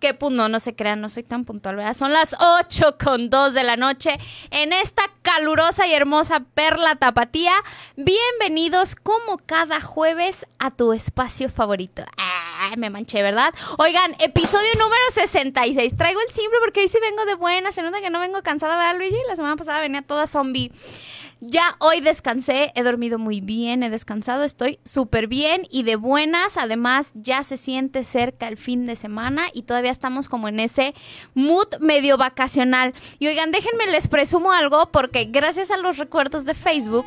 Qué punto, no se crean, no soy tan puntual, ¿verdad? Son las 8 con 2 de la noche en esta calurosa y hermosa perla tapatía. Bienvenidos como cada jueves a tu espacio favorito. Ah, me manché, ¿verdad? Oigan, episodio número 66. Traigo el simple porque hoy sí vengo de buena. Se nota que no vengo cansada, ¿verdad, Luigi? La semana pasada venía toda zombie. Ya hoy descansé, he dormido muy bien, he descansado, estoy súper bien y de buenas. Además, ya se siente cerca el fin de semana y todavía estamos como en ese mood medio vacacional. Y oigan, déjenme les presumo algo porque gracias a los recuerdos de Facebook,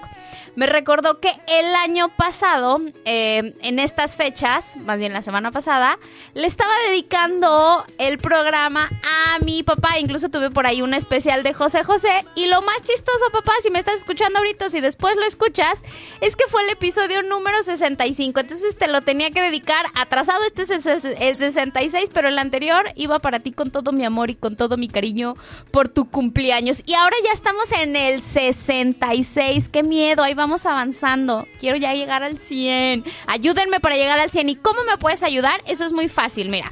me recordó que el año pasado, eh, en estas fechas, más bien la semana pasada, le estaba dedicando el programa a mi papá. Incluso tuve por ahí un especial de José José. Y lo más chistoso, papá, si me estás escuchando ahorita, si después lo escuchas, es que fue el episodio número 65. Entonces te lo tenía que dedicar atrasado. Este es el, el 66, pero el anterior iba para ti con todo mi amor y con todo mi cariño por tu cumpleaños. Y ahora ya estamos en el 66. Qué miedo, ahí vamos avanzando. Quiero ya llegar al 100. Ayúdenme para llegar al 100. ¿Y cómo me puedes ayudar? Eso es muy fácil, mira.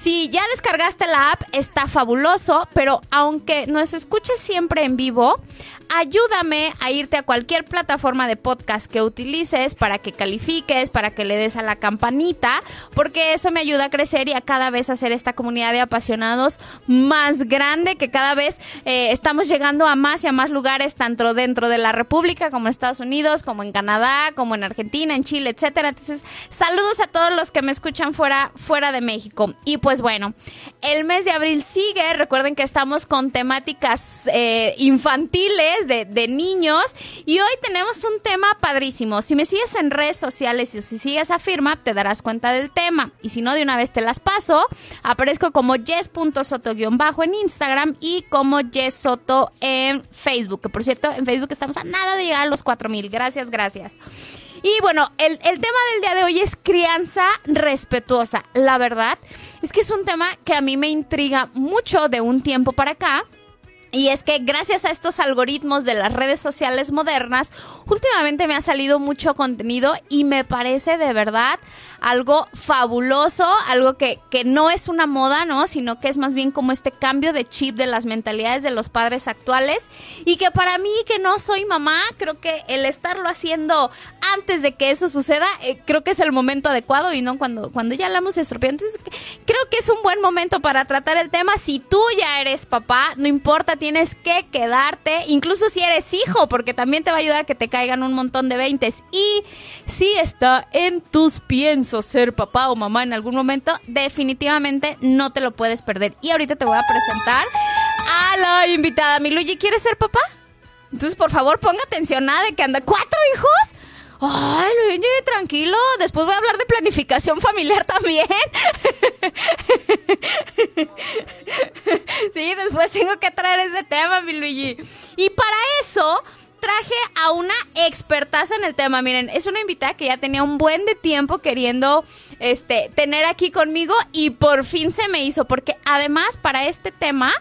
Si ya descargaste la app, está fabuloso, pero aunque nos escuches siempre en vivo, ayúdame a irte a cualquier plataforma de podcast que utilices para que califiques, para que le des a la campanita, porque eso me ayuda a crecer y a cada vez hacer esta comunidad de apasionados más grande, que cada vez eh, estamos llegando a más y a más lugares, tanto dentro de la República como en Estados Unidos, como en Canadá, como en Argentina, en Chile, etcétera. Entonces, saludos a todos los que me escuchan fuera, fuera de México. Y bueno, el mes de abril sigue. Recuerden que estamos con temáticas eh, infantiles de, de, niños. Y hoy tenemos un tema padrísimo. Si me sigues en redes sociales y si sigues a Firma, te darás cuenta del tema. Y si no, de una vez te las paso. Aparezco como yes.soto-bajo en Instagram y como yesoto en Facebook. Que por cierto, en Facebook estamos a nada de llegar a los 4000. Gracias, gracias. Y bueno, el, el, tema del día de hoy es crianza respetuosa. La verdad es que es un tema que a mí me intriga mucho de un tiempo para acá. Y es que gracias a estos algoritmos de las redes sociales modernas, últimamente me ha salido mucho contenido y me parece de verdad algo fabuloso, algo que, que, no es una moda, ¿no? Sino que es más bien como este cambio de chip de las mentalidades de los padres actuales y que para mí que no soy mamá, creo que el estarlo haciendo antes de que eso suceda, eh, creo que es el momento adecuado y no cuando, cuando ya la hemos estropeado. Entonces, creo que es un buen momento para tratar el tema. Si tú ya eres papá, no importa, tienes que quedarte, incluso si eres hijo, porque también te va a ayudar que te caigan un montón de veintes. Y si está en tus piensos ser papá o mamá en algún momento, definitivamente no te lo puedes perder. Y ahorita te voy a presentar a la invitada. Mi Luigi, ¿quieres ser papá? Entonces, por favor, ponga atención nada de que anda cuatro hijos. Ay, Luigi, tranquilo. Después voy a hablar de planificación familiar también. sí, después tengo que traer ese tema, mi Luigi. Y para eso traje a una expertaza en el tema. Miren, es una invitada que ya tenía un buen de tiempo queriendo este, tener aquí conmigo y por fin se me hizo, porque además para este tema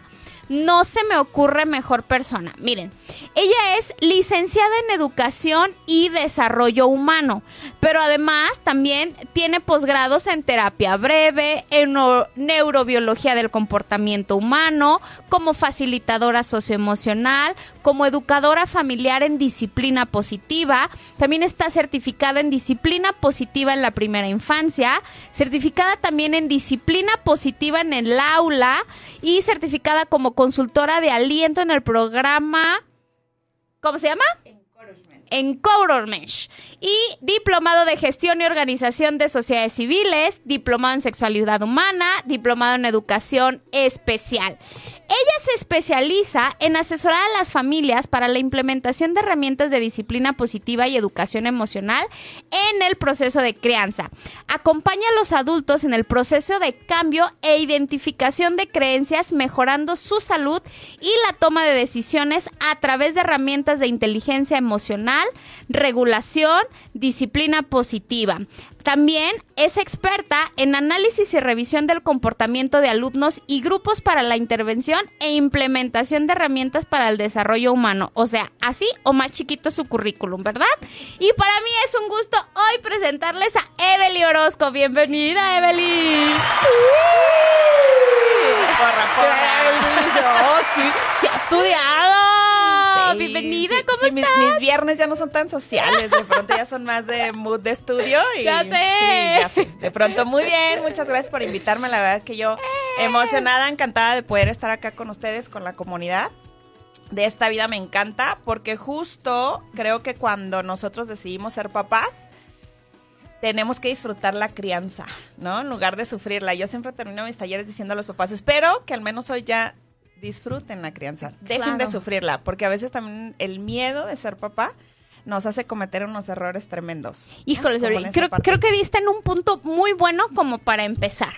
no se me ocurre mejor persona. Miren, ella es licenciada en Educación y Desarrollo Humano, pero además también tiene posgrados en terapia breve, en neurobiología del comportamiento humano, como facilitadora socioemocional, como educadora familiar en disciplina positiva. También está certificada en disciplina positiva en la primera infancia, certificada también en disciplina positiva en el aula y certificada como consultora de aliento en el programa. ¿Cómo se llama? Encouragement. Y diplomado de gestión y organización de sociedades civiles, diplomado en sexualidad humana, diplomado en educación especial. Ella se especializa en asesorar a las familias para la implementación de herramientas de disciplina positiva y educación emocional en el proceso de crianza. Acompaña a los adultos en el proceso de cambio e identificación de creencias, mejorando su salud y la toma de decisiones a través de herramientas de inteligencia emocional, regulación, disciplina positiva. También es experta en análisis y revisión del comportamiento de alumnos y grupos para la intervención e implementación de herramientas para el desarrollo humano. O sea, así o más chiquito su currículum, ¿verdad? Y para mí es un gusto hoy presentarles a Evely Orozco. Bienvenida, Evely. Porra, porra. Oh, sí, sí ha estudiado. Bienvenida, ¿cómo sí, estás? mis viernes ya no son tan sociales, de pronto ya son más de mood de estudio. Y, Ya sé. Sí, ya sé. De pronto, muy bien, muchas gracias por invitarme. La verdad que yo Eh. emocionada, encantada de poder estar acá con ustedes, con la comunidad. De esta vida me encanta porque justo creo que cuando nosotros decidimos ser papás, tenemos que disfrutar la crianza, ¿no? En lugar de sufrirla. Yo siempre termino mis talleres diciendo a los papás, espero que al menos hoy ya disfruten la crianza. Dejen de sufrirla, porque a veces también el miedo de ser papá nos hace cometer unos errores tremendos. ¿no? Híjole, esa creo, creo que diste en un punto muy bueno como para empezar.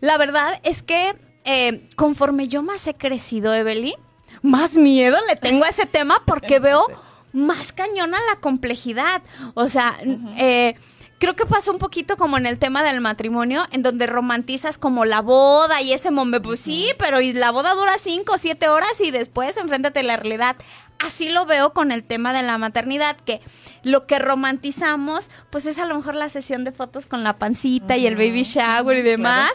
La verdad es que eh, conforme yo más he crecido, Evelyn, más miedo le tengo a ese tema porque veo más cañona la complejidad. O sea, eh, creo que pasa un poquito como en el tema del matrimonio, en donde romantizas como la boda y ese momento, pues sí, pero y la boda dura cinco o siete horas y después enfréntate a la realidad. Así lo veo con el tema de la maternidad, que lo que romantizamos, pues es a lo mejor la sesión de fotos con la pancita y el baby shower y demás.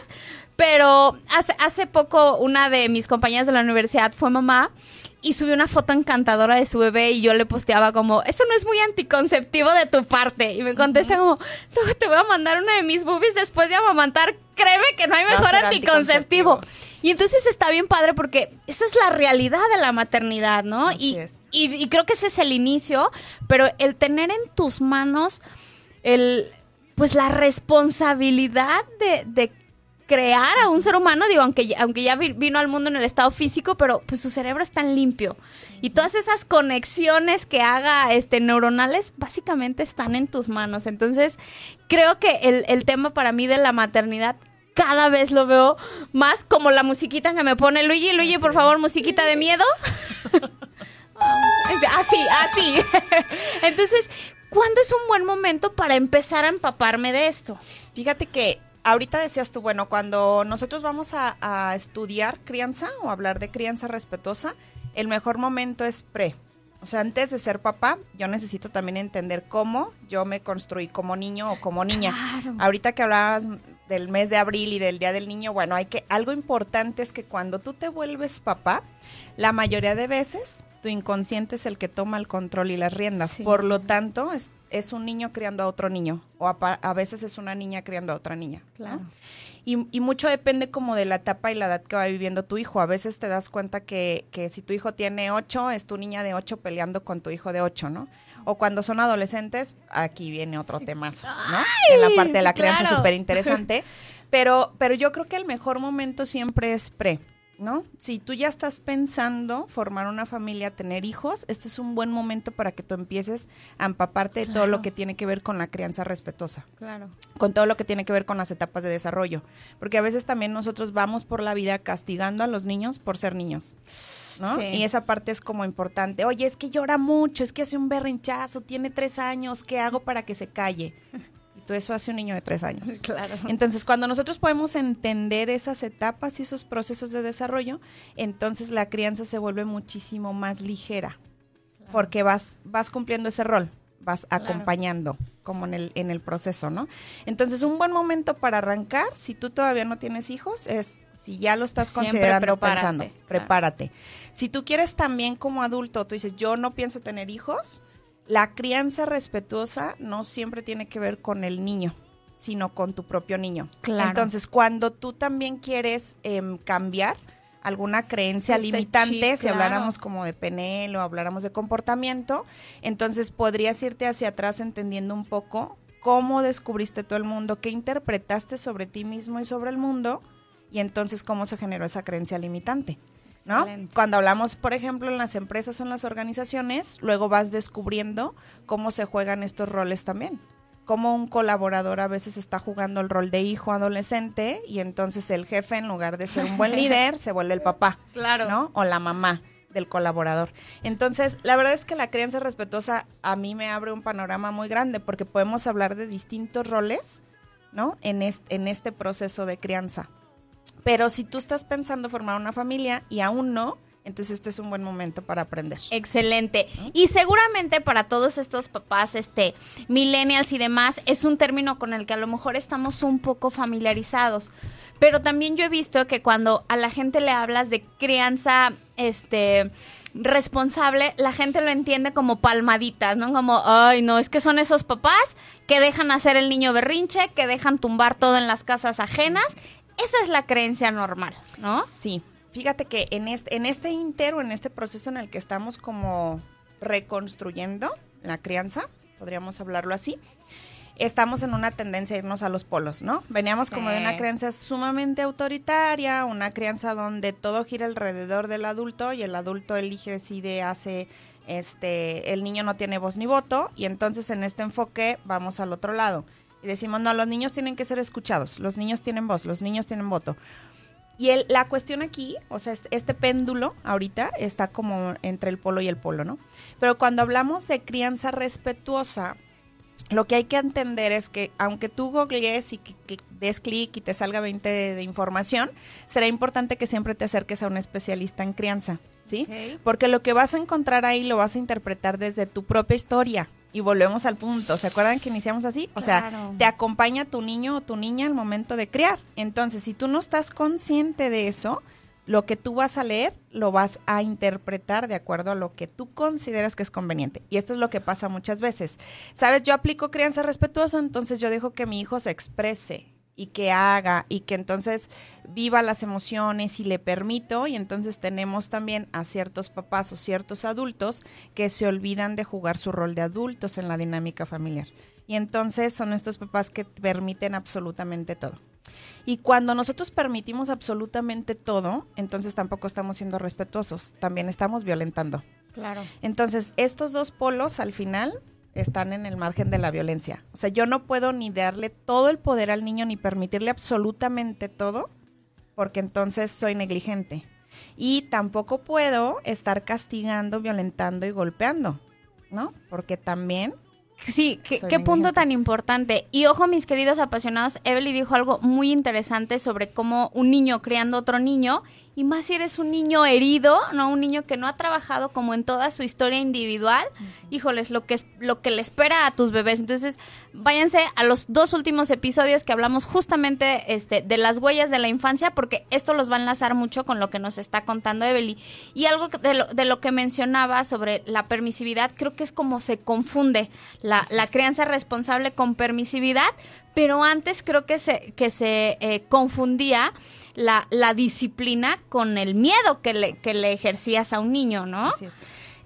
Pero hace, hace poco una de mis compañeras de la universidad fue mamá y subió una foto encantadora de su bebé y yo le posteaba como, eso no es muy anticonceptivo de tu parte. Y me contesta como, no, te voy a mandar una de mis boobies después de amamantar. Créeme que no hay mejor anticonceptivo. anticonceptivo. Y entonces está bien padre porque esa es la realidad de la maternidad, ¿no? Así Y, es. y, y creo que ese es el inicio, pero el tener en tus manos el, pues la responsabilidad de, de crear a un ser humano, digo, aunque, ya- aunque ya vi- vino al mundo en el estado físico, pero pues su cerebro está en limpio. Y todas esas conexiones que haga este neuronales básicamente están en tus manos. Entonces, creo que el, el tema para mí de la maternidad cada vez lo veo más como la musiquita que me pone Luigi. Luigi, por favor, musiquita de miedo. Así, así. Entonces, ¿cuándo es un buen momento para empezar a empaparme de esto? Fíjate que ahorita decías tú, bueno, cuando nosotros vamos a, a estudiar crianza o hablar de crianza respetuosa, el mejor momento es pre. O sea, antes de ser papá, yo necesito también entender cómo yo me construí como niño o como niña. Claro. Ahorita que hablabas del mes de abril y del Día del Niño, bueno, hay que algo importante es que cuando tú te vuelves papá, la mayoría de veces tu inconsciente es el que toma el control y las riendas. Sí. Por lo tanto, es, es un niño criando a otro niño o a, a veces es una niña criando a otra niña. ¿no? Claro. Y, y mucho depende como de la etapa y la edad que va viviendo tu hijo. A veces te das cuenta que, que si tu hijo tiene ocho, es tu niña de ocho peleando con tu hijo de ocho, ¿no? O cuando son adolescentes, aquí viene otro temazo, ¿no? en la parte de la crianza claro. súper interesante. Pero, pero yo creo que el mejor momento siempre es pre, ¿no? Si tú ya estás pensando formar una familia, tener hijos, este es un buen momento para que tú empieces a empaparte de todo lo que tiene que ver con la crianza respetuosa Claro. con todo lo que tiene que ver con las etapas de desarrollo. Porque a veces también nosotros vamos por la vida castigando a los niños por ser niños. ¿no? Sí. Y esa parte es como importante. Oye, es que llora mucho, es que hace un berrinchazo, tiene tres años, ¿qué hago para que se calle? Eso hace un niño de tres años. Claro. Entonces, cuando nosotros podemos entender esas etapas y esos procesos de desarrollo, entonces la crianza se vuelve muchísimo más ligera, porque vas, vas cumpliendo ese rol, vas Claro. acompañando como en el, en el proceso, ¿no? Entonces, un buen momento para arrancar, si tú todavía no tienes hijos, es si ya lo estás Siempre considerando, prepárate, pensando, claro. prepárate. Si tú quieres también como adulto, tú dices, yo no pienso tener hijos, la crianza respetuosa no siempre tiene que ver con el niño, sino con tu propio niño. Claro. Entonces, cuando tú también quieres em, cambiar alguna creencia Desde limitante, si claro. habláramos como de PNL o habláramos de comportamiento, entonces podrías irte hacia atrás entendiendo un poco cómo descubriste todo el mundo, qué interpretaste sobre ti mismo y sobre el mundo, y entonces cómo se generó esa creencia limitante. ¿No? Excelente. Cuando hablamos, por ejemplo, en las empresas o en las organizaciones, luego vas descubriendo cómo se juegan estos roles también. Cómo un colaborador a veces está jugando el rol de hijo adolescente y entonces el jefe, en lugar de ser un buen líder, se vuelve el papá. Claro. ¿no? O la mamá del colaborador. Entonces, la verdad es que la crianza respetuosa a mí me abre un panorama muy grande porque podemos hablar de distintos roles, ¿no? En este, en este proceso de crianza. Pero si tú estás pensando formar una familia y aún no, entonces este es un buen momento para aprender. Excelente. Y seguramente para todos estos papás, este, millennials y demás, es un término con el que a lo mejor estamos un poco familiarizados. Pero también yo he visto que cuando a la gente le hablas de crianza, este, responsable, la gente lo entiende como palmaditas, ¿no? Como, ay, no, es que son esos papás que dejan hacer el niño berrinche, que dejan tumbar todo en las casas ajenas. Esa es la creencia normal, ¿no? Sí, fíjate que en este, en este inter o en este proceso en el que estamos como reconstruyendo la crianza, podríamos hablarlo así, estamos en una tendencia a irnos a los polos, ¿no? Veníamos como de una crianza sumamente autoritaria, una crianza donde todo gira alrededor del adulto y el adulto elige, decide, hace, este, el niño no tiene voz ni voto y entonces en este enfoque vamos al otro lado y decimos, no, los niños tienen que ser escuchados, los niños tienen voz, los niños tienen voto. Y el- la cuestión aquí, o sea, este, péndulo ahorita está como entre el polo y el polo, ¿no? Pero cuando hablamos de crianza respetuosa, lo que hay que entender es que aunque tú googlees y que, que des clic y te salga 20 de, de información, será importante que siempre te acerques a un especialista en crianza, ¿sí? Porque lo que vas a encontrar ahí lo vas a interpretar desde tu propia historia. Y volvemos al punto. ¿Se acuerdan que iniciamos así? O sea, te acompaña tu niño o tu niña al momento de criar. Entonces, si tú no estás consciente de eso, lo que tú vas a leer lo vas a interpretar de acuerdo a lo que tú consideras que es conveniente. Y esto es lo que pasa muchas veces. Sabes, yo aplico crianza respetuosa, entonces yo dejo que mi hijo se exprese y que haga y que entonces viva las emociones y le permito y entonces tenemos también a ciertos papás o ciertos adultos que se olvidan de jugar su rol de adultos en la dinámica familiar. Y entonces son estos papás que permiten absolutamente todo. Y cuando nosotros permitimos absolutamente todo, entonces tampoco estamos siendo respetuosos, también estamos violentando. Claro. Entonces, estos dos polos al final están en el margen de la violencia. O sea, yo no puedo ni darle todo el poder al niño ni permitirle absolutamente todo, porque entonces soy negligente. Y tampoco puedo estar castigando, violentando y golpeando, ¿no? Porque también Sí, qué, punto tan importante. Y ojo, mis queridos apasionados, Evelyn dijo algo muy interesante sobre cómo un niño criando otro niño, y más si eres un niño herido, no un niño que no ha trabajado como en toda su historia individual, híjoles, lo que es lo que le espera a tus bebés. Entonces, váyanse a los dos últimos episodios que hablamos justamente este de las huellas de la infancia, porque esto los va a enlazar mucho con lo que nos está contando Evelyn. Y algo de lo, de lo que mencionaba sobre la permisividad, creo que es como se confunde la, la crianza responsable con permisividad, pero antes creo que se, que se eh, confundía la, la disciplina con el miedo que le, que le ejercías a un niño, ¿no? Así es.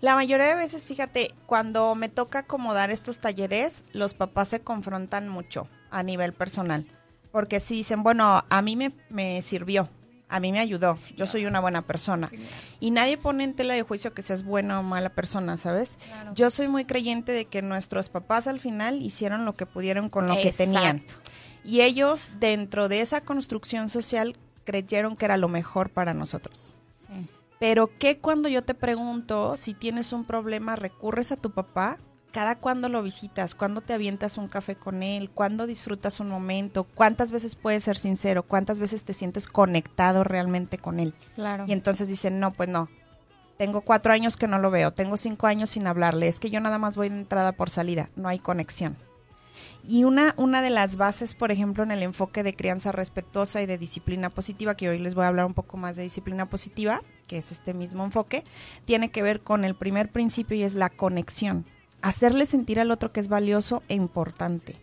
La mayoría de veces, fíjate, cuando me toca acomodar estos talleres, los papás se confrontan mucho a nivel personal. Porque si dicen, bueno, a mí me, me sirvió, a mí me ayudó, yo soy una buena persona. Y nadie pone en tela de juicio que seas buena o mala persona, ¿sabes? Yo soy muy creyente de que nuestros papás al final hicieron lo que pudieron con lo que tenían. Y ellos, dentro de esa construcción social, creyeron que era lo mejor para nosotros. Sí. Pero ¿qué cuando yo te pregunto si tienes un problema, recurres a tu papá? ¿Cada cuándo lo visitas? ¿Cuándo te avientas un café con él? ¿Cuándo disfrutas un momento? ¿Cuántas veces puedes ser sincero? ¿Cuántas veces te sientes conectado realmente con él? Claro. Y entonces dicen, no, pues no. Tengo cuatro años que no lo veo, tengo cinco años sin hablarle, es que yo nada más voy de entrada por salida, no hay conexión. Y una, una de las bases, por ejemplo, en el enfoque de crianza respetuosa y de disciplina positiva, que hoy les voy a hablar un poco más de disciplina positiva, que es este mismo enfoque, tiene que ver con el primer principio y es la conexión. Hacerle sentir al otro que es valioso e importante.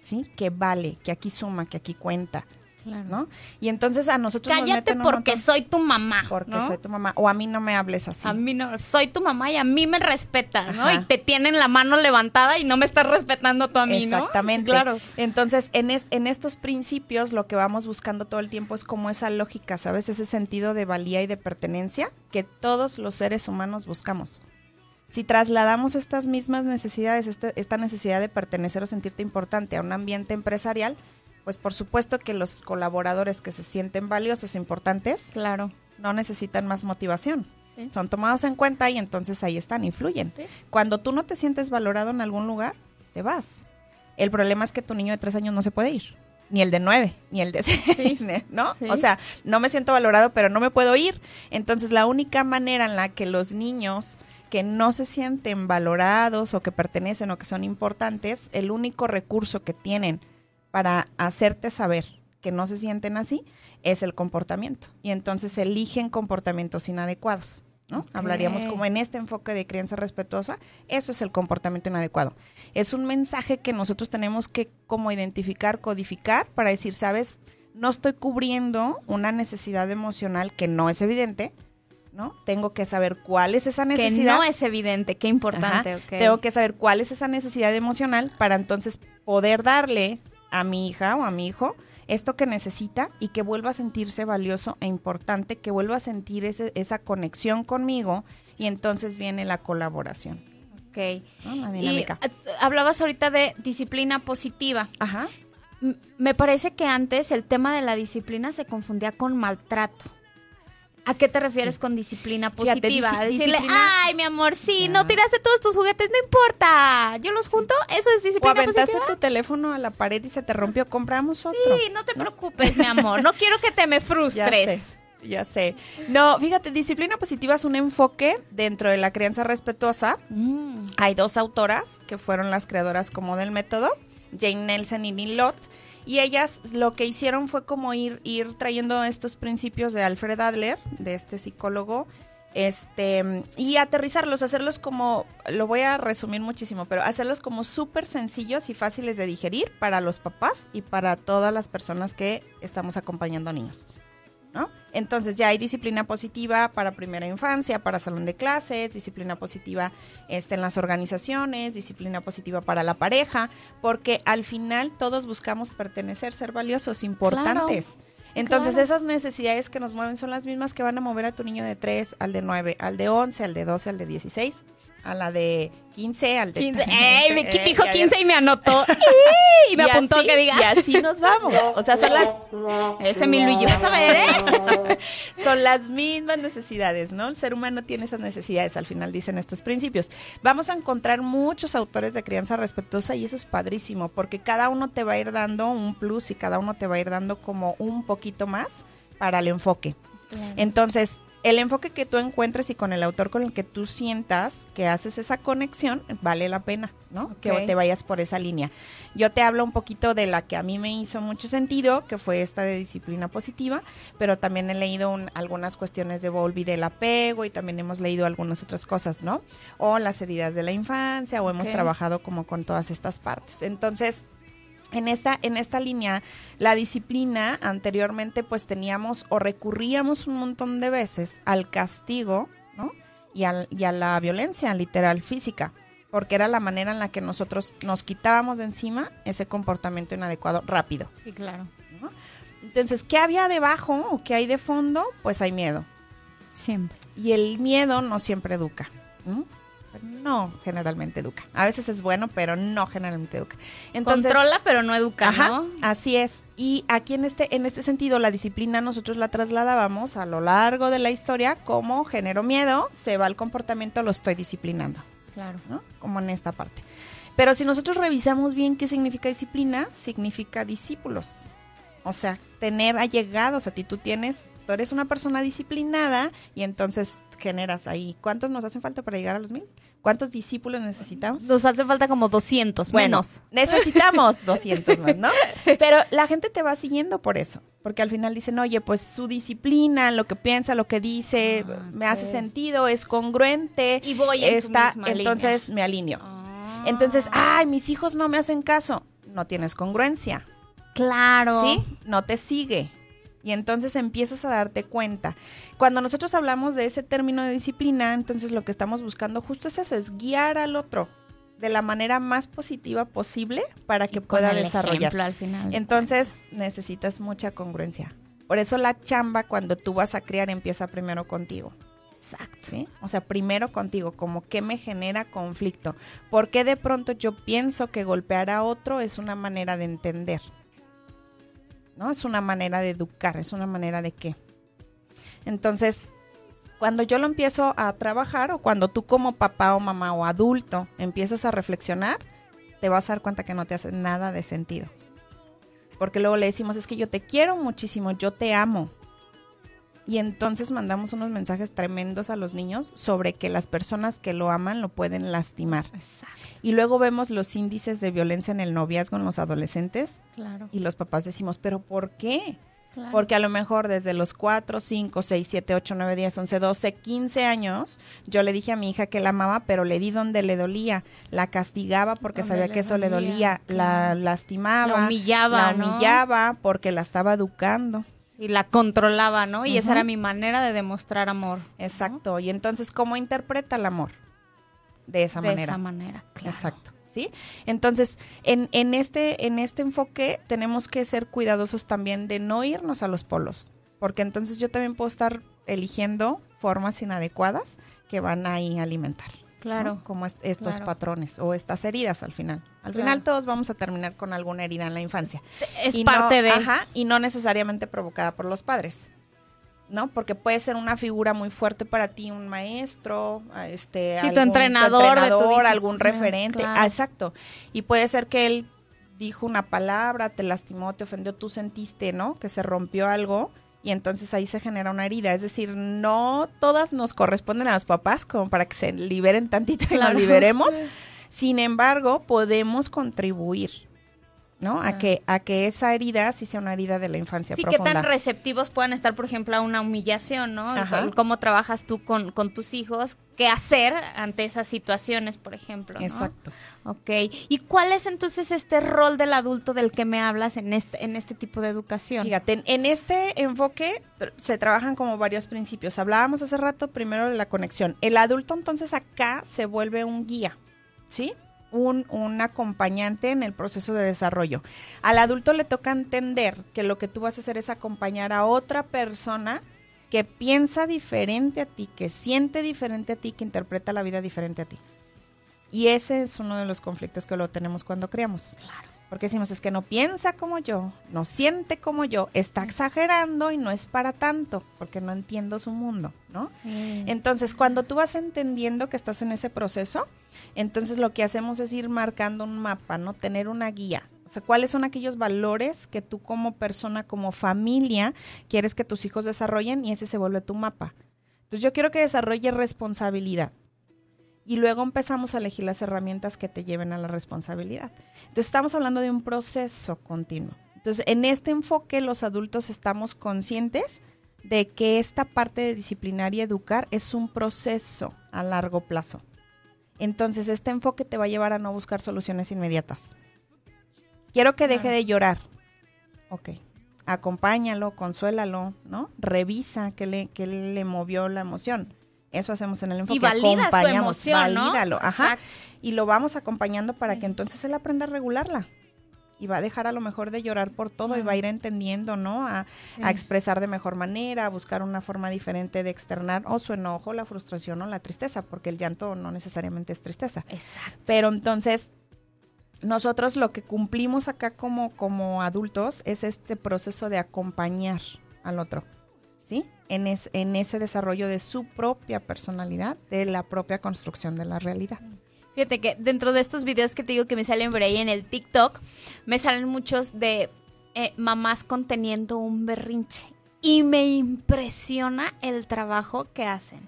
¿Sí? Que vale, que aquí suma, que aquí cuenta. Claro. ¿no? Y entonces a nosotros nos Cállate porque montón- soy tu mamá. porque ¿no? soy tu mamá o a mí no me hables así. A mí no, soy tu mamá y a mí me respetas, ¿no? Ajá. Y te tienen la mano levantada y no me estás respetando tú a mí, ¿no? Exactamente. Claro. Entonces, en, es- en estos principios lo que vamos buscando todo el tiempo es como esa lógica, ¿sabes? Ese sentido de valía y de pertenencia que todos los seres humanos buscamos. Si trasladamos estas mismas necesidades, este- esta necesidad de pertenecer o sentirte importante a un ambiente empresarial, pues por supuesto que los colaboradores que se sienten valiosos e importantes Claro. no necesitan más motivación. Sí. Son tomados en cuenta y entonces ahí están, influyen. Sí. Cuando tú no te sientes valorado en algún lugar, te vas. El problema es que tu niño de tres años no se puede ir. Ni el de nueve, ni el de seis, ¿no? Sí. O sea, no me siento valorado, pero no me puedo ir. Entonces, la única manera en la que los niños que no se sienten valorados o que pertenecen o que son importantes, el único recurso que tienen para hacerte saber que no se sienten así es el comportamiento. Y entonces eligen comportamientos inadecuados. ¿no? Hablaríamos como en este enfoque de crianza respetuosa, eso es el comportamiento inadecuado. Es un mensaje que nosotros tenemos que como identificar, codificar para decir, sabes, no estoy cubriendo una necesidad emocional que no es evidente, ¿no? Tengo que saber cuál es esa Que necesidad. no es evidente, qué importante. Tengo que saber cuál es esa necesidad emocional para entonces poder darle a mi hija o a mi hijo esto que necesita y que vuelva a sentirse valioso e importante, que vuelva a sentir ese- esa conexión conmigo y entonces viene la colaboración. Ok. ¿no? La Y dinámica. eh, hablabas ahorita de disciplina positiva. Ajá. M- Me parece que antes el tema de la disciplina se confundía con maltrato. ¿A qué te refieres con disciplina Fíjate, positiva? A decirle, disciplina- ay, mi amor, sí, Ya. no tiraste todos tus juguetes, no importa. Yo los junto, eso es O disciplina aventaste positiva. tu teléfono a la pared y se te rompió, compramos otro. Sí, no te preocupes, mi amor. No quiero que te me Ya frustres. sé, ya sé. No, fíjate, disciplina positiva es un enfoque dentro de la crianza respetuosa. Mm, Hay dos autoras que fueron las creadoras como del método, Jane Nelson y Neil Lott. Y ellas lo que hicieron fue como ir, ir trayendo estos principios de Alfred Adler, de este psicólogo, este, y aterrizarlos, hacerlos como, lo voy a resumir muchísimo, pero hacerlos como súper sencillos y fáciles de digerir para los papás y para todas las personas que estamos acompañando a niños. ¿no? Entonces ya hay disciplina positiva para primera infancia, para salón de clases, disciplina positiva este, en las organizaciones, disciplina positiva para la pareja, porque al final todos buscamos pertenecer, ser valiosos, importantes. Entonces claro. esas necesidades que nos mueven son las mismas que van a mover a tu niño de 3, al de 9, al de 11, al de 12, al de 16, a la de 15, al de 15. ¡Ey! Me Eh, dijo ya 15 y me anotó. y me Y apuntó así- que diga. Y así nos vamos. O sea, son las, Ese mi Luigi, vas a ver, ¿eh? son las mismas necesidades, ¿no? El ser humano tiene esas necesidades, al final dicen estos principios. Vamos a encontrar muchos autores de crianza respetuosa y eso es padrísimo, porque cada uno te va a ir dando un plus y cada uno te va a ir dando como un poquito más para el enfoque. Entonces, el enfoque que tú encuentres y con el autor con el que tú sientas que haces esa conexión, vale la pena, ¿no? Que te vayas por esa línea. Yo te hablo un poquito de la que a mí me hizo mucho sentido, que fue esta de disciplina positiva, pero también he leído un- algunas cuestiones de Bowlby del apego y también hemos leído algunas otras cosas, ¿no? O las heridas de la infancia, o hemos trabajado como con todas estas partes. Entonces, en esta, en esta línea, la disciplina anteriormente pues teníamos o recurríamos un montón de veces al castigo, ¿no? Y, al- y a la violencia literal física, porque era la manera en la que nosotros nos quitábamos de encima ese comportamiento inadecuado rápido. Sí, claro. ¿no? Entonces, ¿qué había debajo o qué hay de fondo? Pues hay miedo. Siempre. Y el miedo no siempre educa. No generalmente educa. A veces es bueno, pero no generalmente educa. Entonces, Controla, pero no educa, Ajá, ¿no? así es. Y aquí en este, en este sentido, la disciplina nosotros la trasladábamos a lo largo de la historia como genero miedo, se va el comportamiento, lo estoy disciplinando, Claro. ¿no? Como en esta parte. Pero si nosotros revisamos bien qué significa disciplina, significa discípulos. O sea, tener allegados a ti. Tú tienes, tú eres una persona disciplinada y entonces generas ahí. ¿Cuántos nos hacen falta para llegar a los mil? ¿Cuántos discípulos necesitamos? Nos hace falta como 200, Bueno, menos. Necesitamos 200 más, ¿no? Pero la gente te va siguiendo por eso. Porque al final dicen, oye, pues su disciplina, lo que piensa, lo que dice, Ah, me hace sentido, es congruente. Y voy en su está, línea. entonces me alineo. Ah. Entonces, ay, mis hijos no me hacen caso. No tienes congruencia. Claro. ¿Sí? No te sigue. Y entonces empiezas a darte cuenta. Cuando nosotros hablamos de ese término de disciplina, entonces lo que estamos buscando justo es eso, es guiar al otro de la manera más positiva posible para que pueda el desarrollar. ejemplo al final. Entonces necesitas mucha congruencia. Por eso la chamba cuando tú vas a criar empieza primero contigo. Exacto. ¿sí? O sea, primero contigo, como qué me genera conflicto. ¿Por qué de pronto yo pienso que golpear a otro es una manera de entender? ¿No? Es una manera de educar, es una manera de qué. Entonces, cuando yo lo empiezo a trabajar o cuando tú como papá o mamá o adulto empiezas a reflexionar, te vas a dar cuenta que no te hace nada de sentido. Porque luego le decimos, es que yo te quiero muchísimo, yo te amo. Y entonces mandamos unos mensajes tremendos a los niños sobre que las personas que lo aman lo pueden lastimar. Exacto. Y luego vemos los índices de violencia en el noviazgo en los adolescentes Claro. y los papás decimos, pero ¿por qué? claro. Porque a lo mejor desde los 4, 5, 6, 7, 8, 9, 10, 11, 12, 15 años, yo le dije a mi hija que la amaba, pero le di donde le dolía. La castigaba porque Donde sabía que eso le dolía. La lastimaba. La humillaba, La ¿no? humillaba porque la estaba educando. Y la controlaba, ¿no? Y esa era mi manera de demostrar amor. ¿no? Exacto. Y entonces, ¿cómo interpreta el amor? De esa de manera. esa manera, claro. Exacto. ¿Sí? Entonces, en, en, este, en este enfoque tenemos que ser cuidadosos también de no irnos a los polos, porque entonces yo también puedo estar eligiendo formas inadecuadas que van ahí a alimentar. ¿No? Claro. Como es- estos Claro. patrones o estas heridas al final. Al Claro. final todos vamos a terminar con alguna herida en la infancia. Es Y no- parte de... Ajá, y no necesariamente provocada por los padres. ¿No? Porque puede ser una figura muy fuerte para ti, un maestro, este, Sí, tu entrenador de tu entrenador, algún referente. claro. Ah, exacto. Y puede ser que él dijo una palabra, te lastimó, te ofendió, tú sentiste, ¿no? Que se rompió algo y entonces ahí se genera una herida. Es decir, no todas nos corresponden a los papás como para que se liberen tantito y Claro. nos liberemos. Sin embargo, podemos contribuir, ¿no? A que a que esa herida sí sea una herida de la infancia Sí, qué profunda. tan receptivos puedan estar, por ejemplo, a una humillación, ¿no? Ajá. Cómo trabajas tú con, con tus hijos, qué hacer ante esas situaciones, por ejemplo. ¿no? Exacto. Ok. ¿Y cuál es entonces este rol del adulto del que me hablas en este, en este tipo de educación? Fíjate, en, en este enfoque se trabajan como varios principios. Hablábamos hace rato primero de la conexión. El adulto entonces acá se vuelve un guía, ¿sí? Un, acompañante en el proceso de desarrollo. Al adulto le toca entender que lo que tú vas a hacer es acompañar a otra persona que piensa diferente a ti, que siente diferente a ti, que interpreta la vida diferente a ti. Y ese es uno de los conflictos que lo tenemos cuando criamos. Claro. Porque decimos, es que no piensa como yo, no siente como yo, está exagerando y no es para tanto, porque no entiendo su mundo, ¿no? Entonces, cuando tú vas entendiendo que estás en ese proceso, entonces lo que hacemos es ir marcando un mapa, ¿no? Tener una guía. O sea, ¿cuáles son aquellos valores que tú como persona, como familia, quieres que tus hijos desarrollen? Y ese se vuelve tu mapa. Entonces, yo quiero que desarrolle responsabilidad. Y luego empezamos a elegir las herramientas que te lleven a la responsabilidad. Entonces, estamos hablando de un proceso continuo. Entonces, en este enfoque, los adultos estamos conscientes de que esta parte de disciplinar y educar es un proceso a largo plazo. Entonces, este enfoque te va a llevar a no buscar soluciones inmediatas. Quiero que deje de llorar. Ok. Acompáñalo, consuélalo, ¿no? Revisa qué le, qué le movió la emoción. Eso hacemos en el enfoque. Y valida su Acompañamos, valídalo, ajá. Exacto. Y lo vamos acompañando para Sí. que entonces él aprenda a regularla. Y va a dejar a lo mejor de llorar por todo y va a ir entendiendo, ¿no? A, Sí. a expresar de mejor manera, a buscar una forma diferente de externar o su enojo, la frustración o la tristeza, porque el llanto no necesariamente es tristeza. Exacto. Pero entonces, nosotros lo que cumplimos acá como, como adultos es este proceso de acompañar al otro, ¿sí? En, es- en ese desarrollo de su propia personalidad, de la propia construcción de la realidad. Fíjate que dentro de estos videos que te digo que me salen por ahí en el TikTok, me salen muchos de eh, mamás conteniendo un berrinche. Y me impresiona el trabajo que hacen.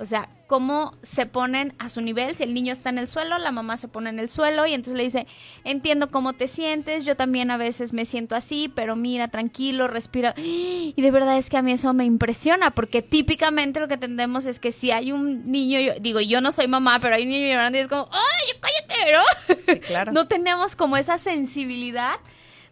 O sea, cómo se ponen a su nivel. Si el niño está en el suelo, la mamá se pone en el suelo y entonces le dice, entiendo cómo te sientes, yo también a veces me siento así, pero mira, tranquilo, respira. Y de verdad es que a mí eso me impresiona, porque típicamente lo que tendemos es que si hay un niño, yo- digo, yo no soy mamá, pero hay un niño llorando y es como, ¡ay, cállate! ¿no? Sí, claro. no tenemos como esa sensibilidad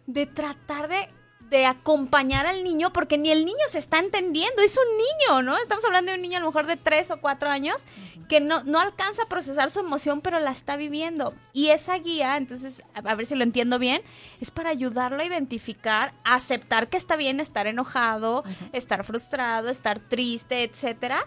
de tratar de, de acompañar al niño, porque ni el niño se está entendiendo, es un niño, ¿no? Estamos hablando de un niño a lo mejor de tres o cuatro años que no, no alcanza a procesar su emoción, pero la está viviendo. Y esa guía, entonces, a, ver si lo entiendo bien, es para ayudarlo a identificar, a aceptar que está bien estar enojado, estar frustrado, estar triste, etcétera,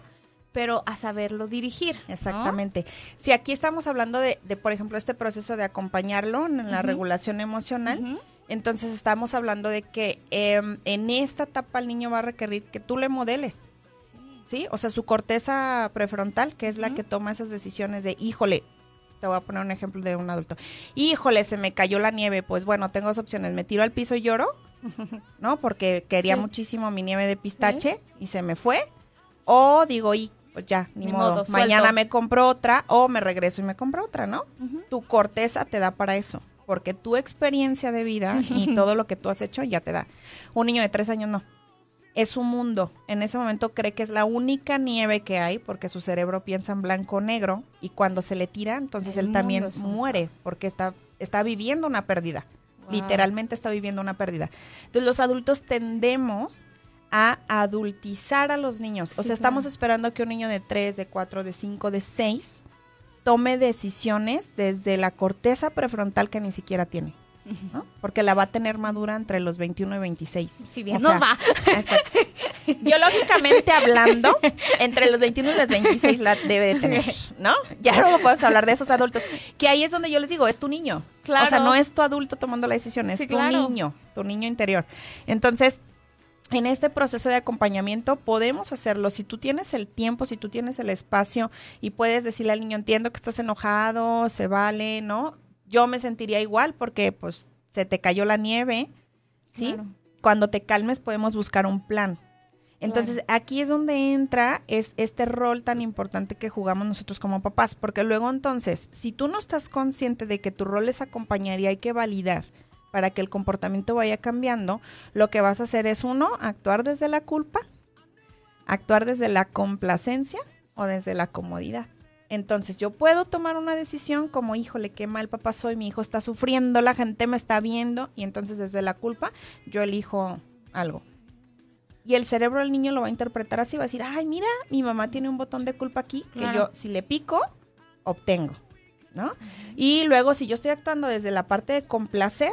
pero a saberlo dirigir. ¿no? Exactamente. Si aquí estamos hablando de, de, por ejemplo, este proceso de acompañarlo en la regulación emocional. Entonces estamos hablando de que em, en esta etapa el niño va a requerir que tú le modeles. ¿Sí? O sea, su corteza prefrontal, que es la que toma esas decisiones de, híjole, te voy a poner un ejemplo de un adulto. Híjole, se me cayó la nieve. Pues bueno, tengo dos opciones. Me tiro al piso y lloro, ¿no? Porque quería Sí. muchísimo mi nieve de pistache y se me fue. O digo, y pues ya, ni, Ni modo. modo, Mañana me compro otra o me regreso y me compro otra, ¿no? Tu corteza te da para eso. Porque tu experiencia de vida y todo lo que tú has hecho ya te da. Un niño de tres años no. Es un mundo. En ese momento cree que es la única nieve que hay porque su cerebro piensa en blanco o negro y cuando se le tira, entonces El él también muere porque está, está viviendo una pérdida. Wow. Literalmente está viviendo una pérdida. Entonces los adultos tendemos a adultizar a los niños. o sea, estamos esperando que un niño de 3, de 4, de 5, de 6 tome decisiones desde la corteza prefrontal que ni siquiera tiene. ¿no? Porque la va a tener madura entre los 21 y 26. Si bien O sea, nos va. Biológicamente hablando, entre los 21 y los 26 la debe de tener, ¿no? Ya luego podemos hablar de esos adultos. Que ahí es donde yo les digo, es tu niño. Claro. O sea, no es tu adulto tomando la decisión, es Sí, tu claro. niño, tu niño interior. Entonces, en este proceso de acompañamiento podemos hacerlo. Si tú tienes el tiempo, si tú tienes el espacio y puedes decirle al niño, entiendo que estás enojado, se vale, ¿no? Yo me sentiría igual porque pues se te cayó la nieve, ¿sí? Claro. Cuando te calmes podemos buscar un plan. Entonces, aquí es donde entra es este rol tan importante que jugamos nosotros como papás, porque luego entonces, si tú no estás consciente de que tu rol es acompañar y hay que validar para que el comportamiento vaya cambiando, lo que vas a hacer es uno, actuar desde la culpa, actuar desde la complacencia o desde la comodidad. Entonces yo puedo tomar una decisión como, híjole, qué mal papá soy, mi hijo está sufriendo, la gente me está viendo y entonces desde la culpa yo elijo algo. Y el cerebro del niño lo va a interpretar así, va a decir, ay, mira, mi mamá tiene un botón de culpa aquí que Claro. yo si le pico, obtengo, ¿no? Y luego si yo estoy actuando desde la parte de complacer,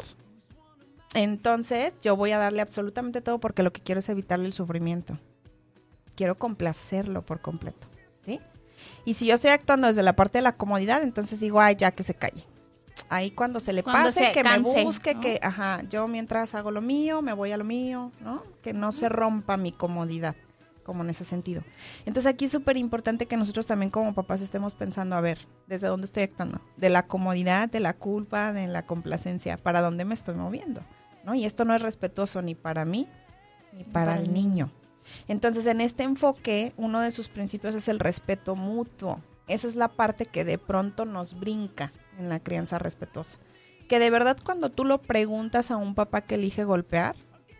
entonces yo voy a darle absolutamente todo porque lo que quiero es evitarle el sufrimiento. Quiero complacerlo por completo, ¿sí? Y si yo estoy actuando desde la parte de la comodidad, entonces digo, ay, ya que se calle. Ahí cuando se le Cuando pase, se que canse, me busque, ¿no? que, ajá, yo mientras hago lo mío, me voy a lo mío, ¿no? Que no se rompa mi comodidad, como en ese sentido. Entonces aquí es súper importante que nosotros también como papás estemos pensando, a ver, ¿desde dónde estoy actuando? De la comodidad, de la culpa, de la complacencia, ¿para dónde me estoy moviendo? ¿No? Y esto no es respetuoso ni para mí, ni para, para el niño. Entonces, en este enfoque, uno de sus principios es el respeto mutuo. Esa es la parte que de pronto nos brinca en la crianza respetuosa. Que de verdad cuando tú lo preguntas a un papá que elige golpear,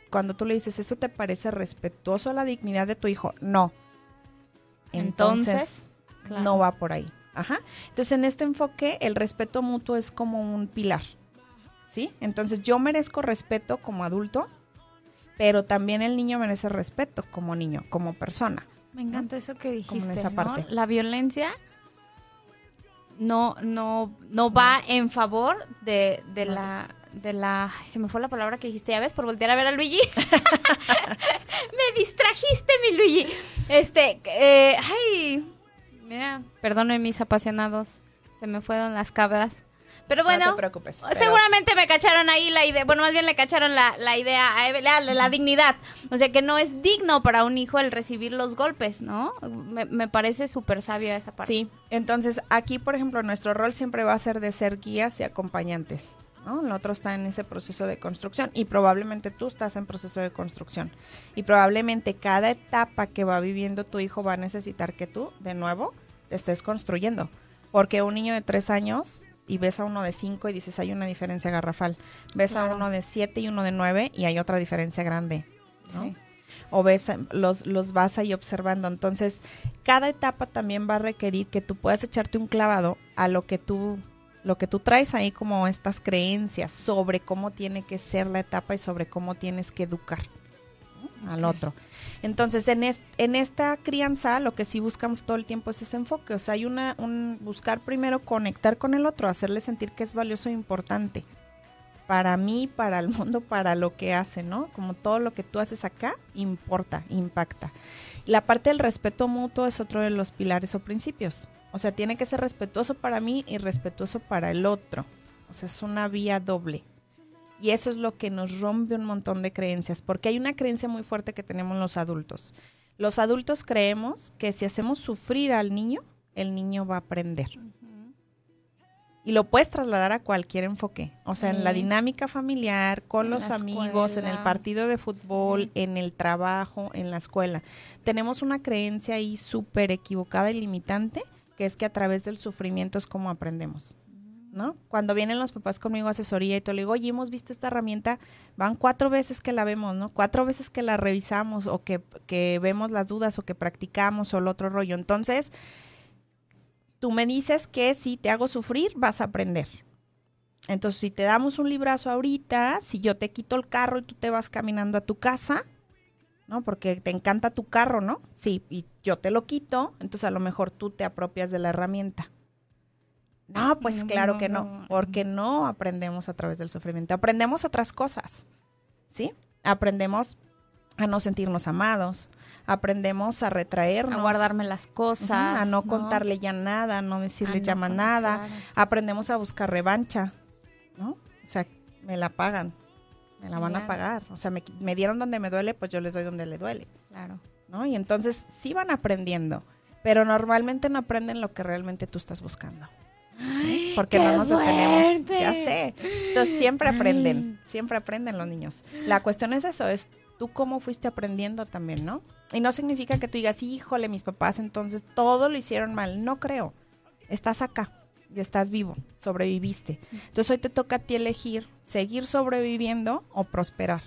cuando tú le dices, ¿eso te parece respetuoso a la dignidad de tu hijo? No. Entonces, Entonces, claro. no va por ahí. Ajá. Entonces, en este enfoque, el respeto mutuo es como un pilar. ¿Sí? Entonces, yo merezco respeto como adulto, pero también el niño merece respeto como niño, como persona. Me encantó eso que dijiste, Como en esa ¿no? parte. La violencia no, no, no va en favor de, de No. la de la se me fue la palabra que dijiste, ya ves, por voltear a ver a Luigi. me distrajiste, mi Luigi. Este, eh, ay, mira, perdone mis apasionados, se me fueron las cabras. Pero bueno, no te preocupes. pero- Seguramente me cacharon ahí la idea, bueno, más bien le cacharon la, la idea, la, la dignidad. O sea, que no es digno para un hijo el recibir los golpes, ¿no? Me, me parece súper sabio esa parte. Sí, entonces aquí, por ejemplo, nuestro rol siempre va a ser de ser guías y acompañantes. ¿no? El otro está en ese proceso de construcción y probablemente tú estás en proceso de construcción. Y probablemente cada etapa que va viviendo tu hijo va a necesitar que tú, de nuevo, te estés construyendo. Porque un niño de tres años y ves a uno de cinco y dices hay una diferencia garrafal. Ves a uno de siete y uno de nueve y hay otra diferencia grande. ¿no? Sí. o ves los, los vas ahí observando. Entonces, cada etapa también va a requerir que tú puedas echarte un clavado a lo que tú lo que tú traes ahí como estas creencias sobre cómo tiene que ser la etapa y sobre cómo tienes que educar al otro. Entonces, en, en esta crianza, lo que sí buscamos todo el tiempo es ese enfoque. O sea, hay una, un buscar primero conectar con el otro, hacerle sentir que es valioso e importante. Para mí, para el mundo, para lo que hace, ¿no? Como todo lo que tú haces acá, importa, impacta. La parte del respeto mutuo es otro de los pilares o principios. O sea, tiene que ser respetuoso para mí y respetuoso para el otro. O sea, es una vía doble. Y eso es lo que nos rompe un montón de creencias, porque hay una creencia muy fuerte que tenemos los adultos. Los adultos creemos que si hacemos sufrir al niño, el niño va a aprender. Y lo puedes trasladar a cualquier enfoque. O sea, en la dinámica familiar, con En los amigos, en el partido de fútbol, en el trabajo, en la escuela. Tenemos una creencia ahí súper equivocada y limitante, que es que a través del sufrimiento es como aprendemos. ¿No? Cuando vienen los papás conmigo a asesoría y te le digo, oye, hemos visto esta herramienta, van cuatro veces que la vemos, ¿no? Cuatro veces que la revisamos o que, que vemos las dudas o que practicamos o el otro rollo. Entonces, tú me dices que si te hago sufrir, vas a aprender. Entonces, si te damos un librazo ahorita, si yo te quito el carro y tú te vas caminando a tu casa, ¿no? Porque te encanta tu carro, ¿no? Sí, y yo te lo quito, entonces a lo mejor tú te apropias de la herramienta. No, pues No, claro no, que no, no. porque no aprendemos a través del sufrimiento, aprendemos otras cosas, ¿sí? Aprendemos a no sentirnos amados, aprendemos a retraernos, A guardarme las cosas. A no, contarle ya nada, a no decirle A ya no más con- nada, aprendemos a buscar revancha, ¿no? O sea, me la pagan, me la van a pagar, o sea, me, me dieron donde me duele, pues yo les doy donde le duele, Claro. ¿no? Y entonces sí van aprendiendo, pero normalmente no aprenden lo que realmente tú estás buscando. Porque no nos detenemos. fuerte. Ya sé. Entonces siempre Ay. aprenden, siempre aprenden los niños. La cuestión es eso, es tú cómo fuiste aprendiendo también, ¿no? Y no significa que tú digas, híjole, mis papás entonces todo lo hicieron mal. No creo. Estás acá y estás vivo, sobreviviste. Entonces hoy te toca a ti elegir seguir sobreviviendo o prosperar.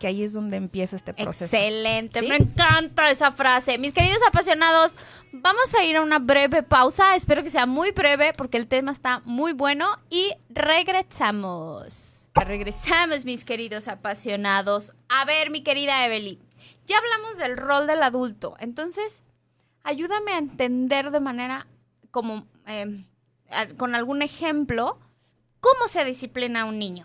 Que ahí es donde empieza este proceso. Excelente, ¿Sí? me encanta esa frase. Mis queridos apasionados, vamos a ir a una breve pausa. Espero que sea muy breve porque el tema está muy bueno y regresamos. Regresamos, mis queridos apasionados. A ver, mi querida Evelyn, ya hablamos del rol del adulto. Entonces, ayúdame a entender de manera como eh, a- con algún ejemplo cómo se disciplina a un niño.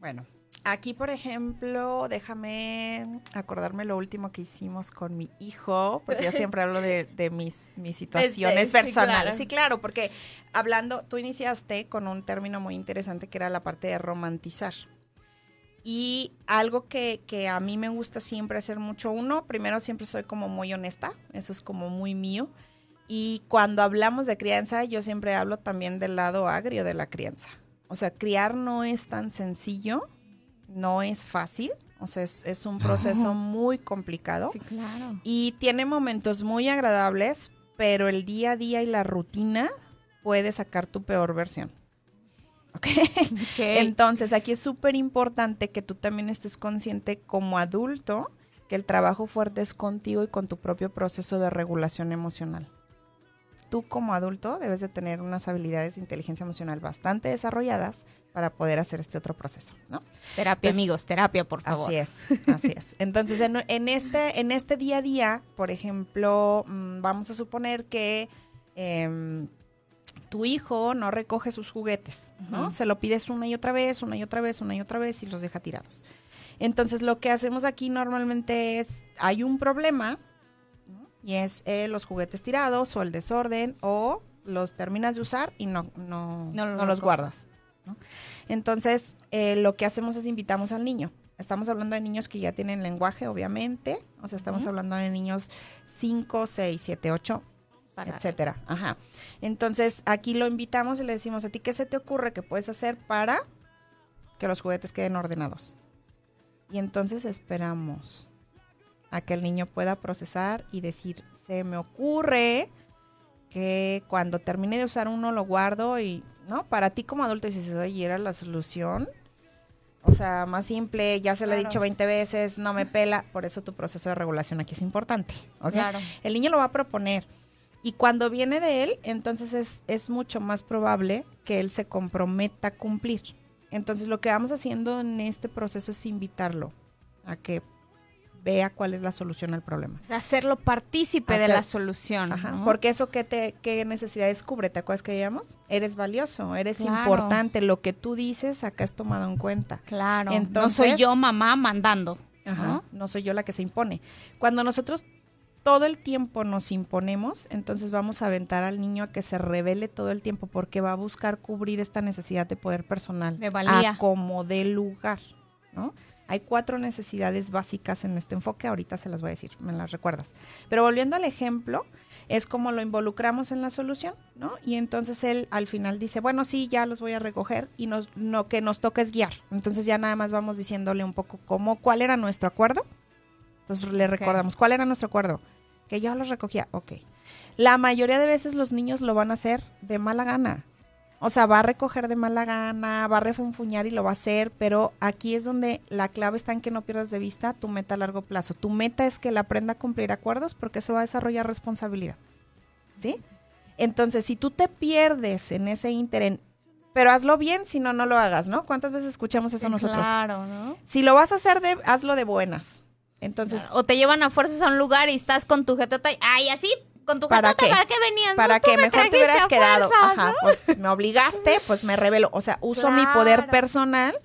Bueno, aquí por ejemplo, déjame acordarme lo último que hicimos con mi hijo, porque yo siempre hablo de, de mis, mis situaciones sí, personales. claro. Sí, claro, porque hablando, tú iniciaste con un término muy interesante que era la parte de romantizar. Y algo que, que a mí me gusta siempre hacer mucho, uno, primero siempre soy como muy honesta, eso es como muy mío. Y cuando hablamos de crianza, yo siempre hablo también del lado agrio de la crianza. O sea, criar no es tan sencillo, no es fácil, o sea, es, es un proceso muy complicado claro. y tiene momentos muy agradables, pero el día a día y la rutina puede sacar tu peor versión. ¿Ok? Entonces, aquí es súper importante que tú también estés consciente como adulto que el trabajo fuerte es contigo y con tu propio proceso de regulación emocional. Tú como adulto debes de tener unas habilidades de inteligencia emocional bastante desarrolladas para poder hacer este otro proceso, ¿no? Terapia, Entonces, amigos, terapia, por favor. Así es, así es. Entonces, en, en este, en este día a día, por ejemplo, mm, vamos a suponer que em, tu hijo no recoge sus juguetes, ¿no? Se lo pides una y otra vez, una y otra vez, una y otra vez y los deja tirados. Entonces, lo que hacemos aquí normalmente es, hay un problema, ¿no? y es eh, los juguetes tirados o el desorden o los terminas de usar y no, no, No no, los guardas. ¿No? Entonces, eh, lo que hacemos es invitamos al niño. Estamos hablando de niños que ya tienen lenguaje, obviamente. O sea, estamos hablando de niños 5, 6, 7, 8, Para- etcétera. Ajá. Entonces, aquí lo invitamos y le decimos a ti, ¿qué se te ocurre que puedes hacer para que los juguetes queden ordenados? Y entonces esperamos a que el niño pueda procesar y decir, se me ocurre que cuando termine de usar uno lo guardo y, ¿no? Para ti como adulto dices, oye, era la solución. O sea, más simple, ya se lo he Claro. dicho 20 veces, no me pela. Por eso tu proceso de regulación aquí es importante. Claro. El niño lo va a proponer. Y cuando viene de él, entonces es, es mucho más probable que él se comprometa a cumplir. Entonces lo que vamos haciendo en este proceso es invitarlo a que vea cuál es la solución al problema. Hacerlo partícipe de la solución. Ajá, ¿no? Porque eso que te, qué necesidades cubre, ¿te acuerdas que digamos? Eres valioso, eres Claro. importante, lo que tú dices acá es tomado en cuenta. Claro. no Entonces- soy yo mamá mandando. Ajá, ¿no? soy yo la que se impone. Cuando nosotros todo el tiempo nos imponemos, entonces vamos a aventar al niño a que se revele todo el tiempo porque va a buscar cubrir esta necesidad de poder personal. De valía. A como dé lugar, ¿no? Hay cuatro necesidades básicas en este enfoque, ahorita se las voy a decir, me las recuerdas. Pero volviendo al ejemplo, es como lo involucramos en la solución, ¿no? Y entonces él al final dice, bueno, sí, ya los voy a recoger y nos, lo que nos toca es guiar. Entonces ya nada más vamos diciéndole un poco cómo, cuál era nuestro acuerdo. Entonces le recordamos, ¿cuál era nuestro acuerdo? Que yo los recogía, ok. La mayoría de veces los niños lo van a hacer de mala gana. O sea, va a recoger de mala gana, va a refunfuñar y lo va a hacer, pero aquí es donde la clave está en que no pierdas de vista tu meta a largo plazo. Tu meta es que él aprenda a cumplir acuerdos porque eso va a desarrollar responsabilidad. ¿Sí? Entonces, si tú te pierdes en ese ínter, pero hazlo bien, si no, no lo hagas, ¿no? ¿Cuántas veces escuchamos eso nosotros? Claro, ¿no? Si lo vas a hacer, de, hazlo de buenas. Entonces, O te llevan a fuerzas a un lugar y estás con tu jetota y, ay, así, con tu ¿Para qué? ¿para qué venías? para No, tú que me mejor te hubieras quedado. fuerzas, Ajá, ¿no? pues me obligaste, pues me revelo. O sea, uso mi poder personal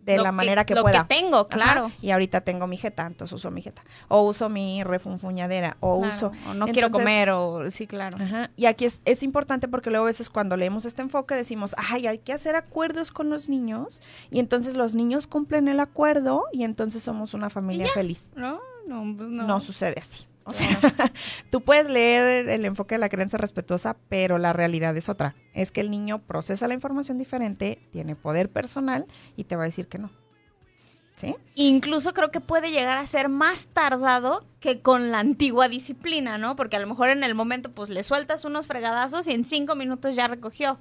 de Lo la manera que lo pueda. que tengo, claro. Ajá, Y ahorita tengo mi jeta, entonces uso mi jeta. O uso mi refunfuñadera. O Claro, uso. o no quiero comer, o sí, claro. Ajá. Y aquí es, es importante porque luego a veces cuando leemos este enfoque decimos, ay, hay que hacer acuerdos con los niños. Y entonces los niños cumplen el acuerdo y entonces somos una familia feliz. No, no, pues no. No sucede así. O sea, tú puedes leer el enfoque de la creencia respetuosa, pero la realidad es otra. Es que el niño procesa la información diferente, tiene poder personal y te va a decir que no. ¿Sí? Incluso creo que puede llegar a ser más tardado que con la antigua disciplina, ¿no? Porque a lo mejor en el momento, pues le sueltas unos fregadazos y en cinco minutos ya recogió,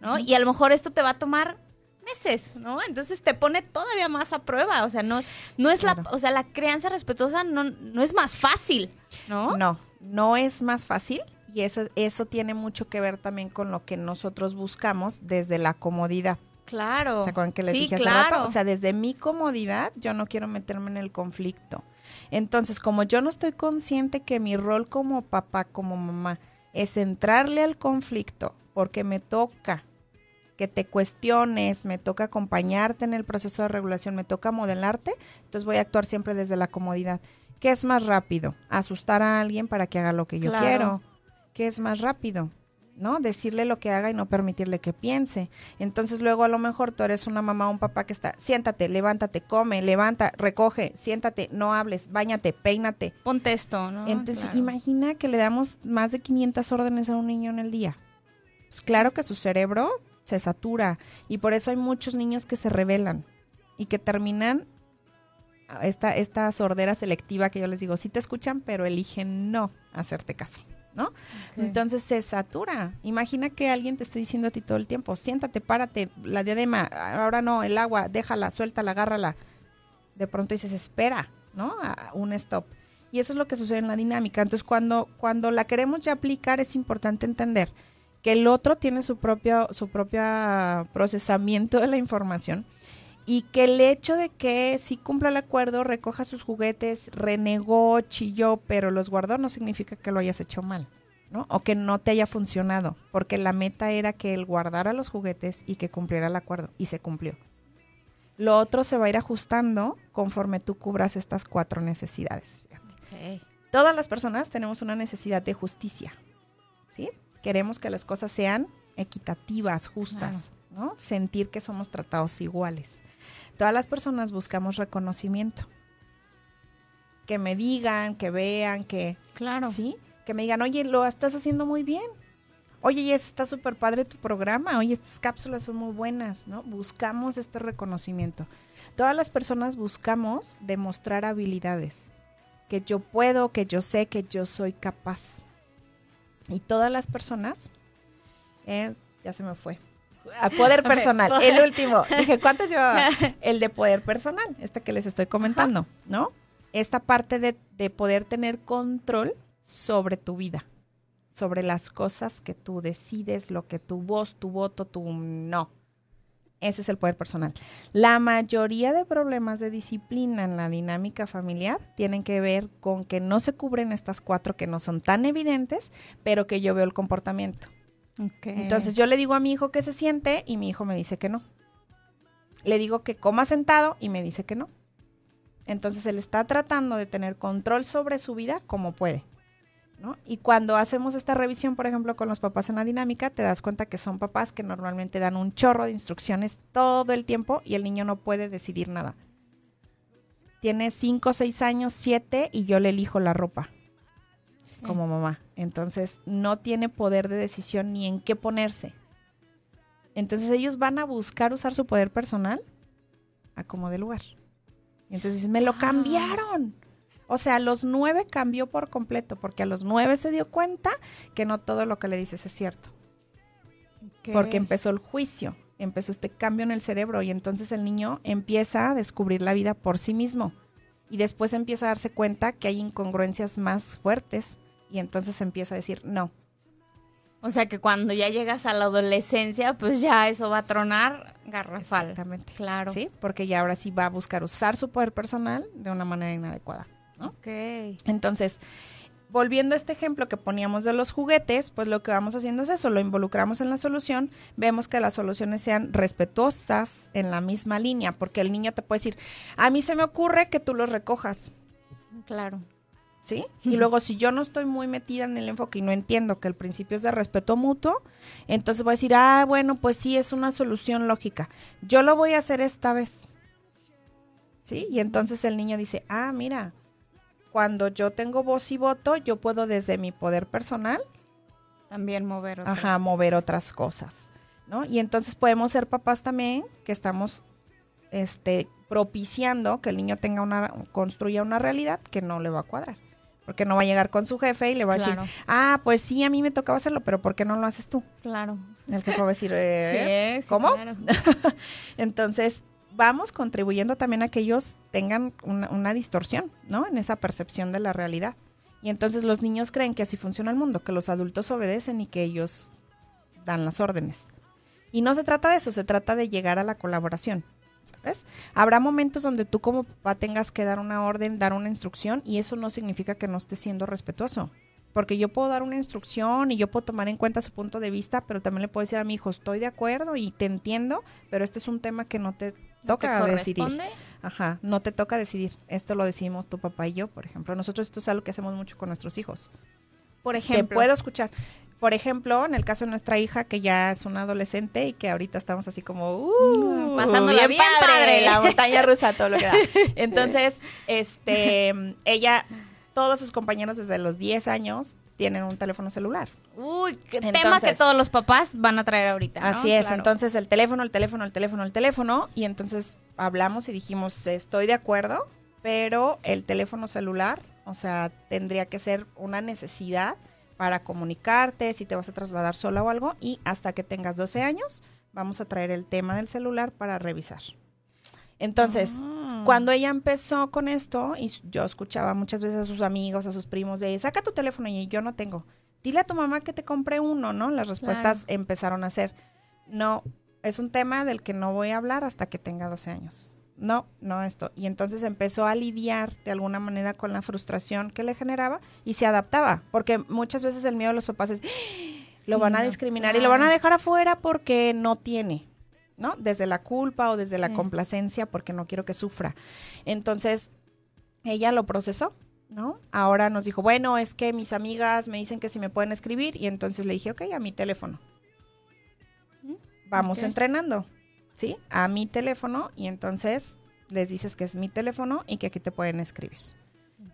¿no? Y a lo mejor esto te va a tomar meses, ¿no? Entonces te pone todavía más a prueba, o sea, no, no es la, o sea, la crianza respetuosa no, no es más fácil, ¿no? No, no es más fácil y eso, eso tiene mucho que ver también con lo que nosotros buscamos desde la comodidad. Claro. ¿Se acuerdan que les sí, dije hace claro. rato? O sea, desde mi comodidad, yo no quiero meterme en el conflicto. Entonces, como yo no estoy consciente que mi rol como papá, como mamá, es entrarle al conflicto, porque me toca que te cuestiones, me toca acompañarte en el proceso de regulación, me toca modelarte, entonces voy a actuar siempre desde la comodidad. ¿Qué es más rápido? Asustar a alguien para que haga lo que yo Claro. quiero. ¿Qué es más rápido? ¿no? Decirle lo que haga y no permitirle que piense. Entonces luego a lo mejor tú eres una mamá o un papá que está, siéntate, levántate, come, levanta, recoge, siéntate, no hables, bañate, peínate. Ponte esto, ¿no? Entonces Claro. imagina que le damos más de 500 órdenes a un niño en el día. Pues claro que su cerebro se satura y por eso hay muchos niños que se rebelan y que terminan esta, esta sordera selectiva que yo les digo, sí te escuchan, pero eligen no hacerte caso. ¿no? Entonces se satura. Imagina que alguien te esté diciendo a ti todo el tiempo, siéntate, párate, la diadema, ahora no, el agua, déjala, suéltala, agárrala. De pronto dices, espera, ¿no? A- un stop. Y eso es lo que sucede en la dinámica. Entonces, cuando, cuando la queremos ya aplicar, es importante entender que el otro tiene su propio, su propio procesamiento de la información y que el hecho de que si cumpla el acuerdo, recoja sus juguetes, renegó, chilló, pero los guardó, no significa que lo hayas hecho mal, ¿no? O que no te haya funcionado, porque la meta era que él guardara los juguetes y que cumpliera el acuerdo, y se cumplió. Lo otro se va a ir ajustando conforme tú cubras estas cuatro necesidades. Todas las personas tenemos una necesidad de justicia. Queremos que las cosas sean equitativas, justas, ¿no? Sentir que somos tratados iguales. Todas las personas buscamos reconocimiento. Que me digan, que vean, que, Claro. ¿sí? Que me digan, oye, lo estás haciendo muy bien. Oye, ya está súper padre tu programa. Oye, estas cápsulas son muy buenas, ¿no? Buscamos este reconocimiento. Todas las personas buscamos demostrar habilidades. Que yo puedo, que yo sé, que yo soy capaz. Y todas las personas, eh, ya se me fue. A poder personal, el último. Dije, ¿cuántos llevaba? El de poder personal, este que les estoy comentando, ¿no? Esta parte de, de poder tener control sobre tu vida. sobre las cosas que tú decides, lo que tu voz, tu voto, tu no. Ese es el poder personal. La mayoría de problemas de disciplina en la dinámica familiar tienen que ver con que no se cubren estas cuatro que no son tan evidentes, pero que yo veo el comportamiento. Entonces yo le digo a mi hijo que se siente y mi hijo me dice que no. Le digo que coma sentado y me dice que no. Entonces él está tratando de tener control sobre su vida como puede. Y cuando hacemos esta revisión, por ejemplo, con los papás en la dinámica, te das cuenta que son papás que normalmente dan un chorro de instrucciones todo el tiempo y el niño no puede decidir nada. Tiene 5, 6 años, 7 y yo le elijo la ropa como mamá. Entonces no tiene poder de decisión ni en qué ponerse. Entonces ellos van a buscar usar su poder personal a como de lugar. Entonces me lo cambiaron. O sea, a los nueve cambió por completo, porque a los nueve se dio cuenta que no todo lo que le dices es cierto. Porque empezó el juicio, empezó este cambio en el cerebro y entonces el niño empieza a descubrir la vida por sí mismo. Y después empieza a darse cuenta que hay incongruencias más fuertes y entonces empieza a decir no. O sea que cuando ya llegas a la adolescencia, pues ya eso va a tronar garrafal. Exactamente. Claro. Sí, porque ya ahora sí va a buscar usar su poder personal de una manera inadecuada. Ok. Entonces, volviendo a este ejemplo que poníamos de los juguetes, pues lo que vamos haciendo es eso, lo involucramos en la solución, vemos que las soluciones sean respetuosas en la misma línea, porque el niño te puede decir, a mí se me ocurre que tú los recojas. Claro. ¿Sí? Y luego si yo no estoy muy metida en el enfoque y no entiendo que el principio es de respeto mutuo, entonces voy a decir, ah, bueno, pues sí, es una solución lógica. Yo lo voy a hacer esta vez. ¿Sí? Y entonces el niño dice, ah, mira, cuando yo tengo voz y voto, yo puedo desde mi poder personal también mover otras, ajá, mover otras cosas, ¿no? Y entonces podemos ser papás también que estamos este propiciando que el niño tenga una construya una realidad que no le va a cuadrar. Porque no va a llegar con su jefe y le va a decir, ah, pues sí, a mí me tocaba hacerlo, pero ¿por qué no lo haces tú? Claro. El jefe va a decir, eh, ¿cómo? Entonces, vamos contribuyendo también a que ellos tengan una, distorsión, ¿no? En esa percepción de la realidad. Y entonces los niños creen que así funciona el mundo, que los adultos obedecen y que ellos dan las órdenes. Y no se trata de eso, se trata de llegar a la colaboración. ¿Sabes? Habrá momentos donde tú como papá tengas que dar una orden, dar una instrucción, y eso no significa que no estés siendo respetuoso. Porque yo puedo dar una instrucción y yo puedo tomar en cuenta su punto de vista, pero también le puedo decir a mi hijo, estoy de acuerdo y te entiendo, pero este es un tema que no te toca decidir. Ajá, no te toca decidir. Esto lo decimos tu papá y yo, por ejemplo. Nosotros esto es algo que hacemos mucho con nuestros hijos. Por ejemplo. Te puedo escuchar. Por ejemplo, en el caso de nuestra hija, que ya es una adolescente y que ahorita estamos así como, uh, pasando bien, padre, la montaña rusa, todo lo que da. Entonces, este, ella, todos sus compañeros desde los 10 años tienen un teléfono celular. Uy, qué tema que todos los papás van a traer ahorita. Así es, entonces el teléfono, el teléfono, el teléfono, el teléfono, y entonces hablamos y dijimos, estoy de acuerdo, pero el teléfono celular, o sea, tendría que ser una necesidad para comunicarte, si te vas a trasladar sola o algo, y hasta que tengas 12 años, vamos a traer el tema del celular para revisar. Entonces, ah. cuando ella empezó con esto, y yo escuchaba muchas veces a sus amigos, a sus primos, de saca tu teléfono y yo no tengo. Dile a tu mamá que te compre uno, ¿no? Las respuestas empezaron a ser, no, es un tema del que no voy a hablar hasta que tenga 12 años. No, no esto. Y entonces empezó a lidiar de alguna manera con la frustración que le generaba y se adaptaba, porque muchas veces el miedo de los papás es, ¡Ah! lo van a discriminar y lo van a dejar afuera porque no tiene. ¿No? Desde la culpa o desde la complacencia porque no quiero que sufra. Entonces, ella lo procesó, ¿no? Ahora nos dijo, bueno, es que mis amigas me dicen que si me pueden escribir y entonces le dije, ok, a mi teléfono. Vamos entrenando, ¿sí? A mi teléfono y entonces les dices que es mi teléfono y que aquí te pueden escribir.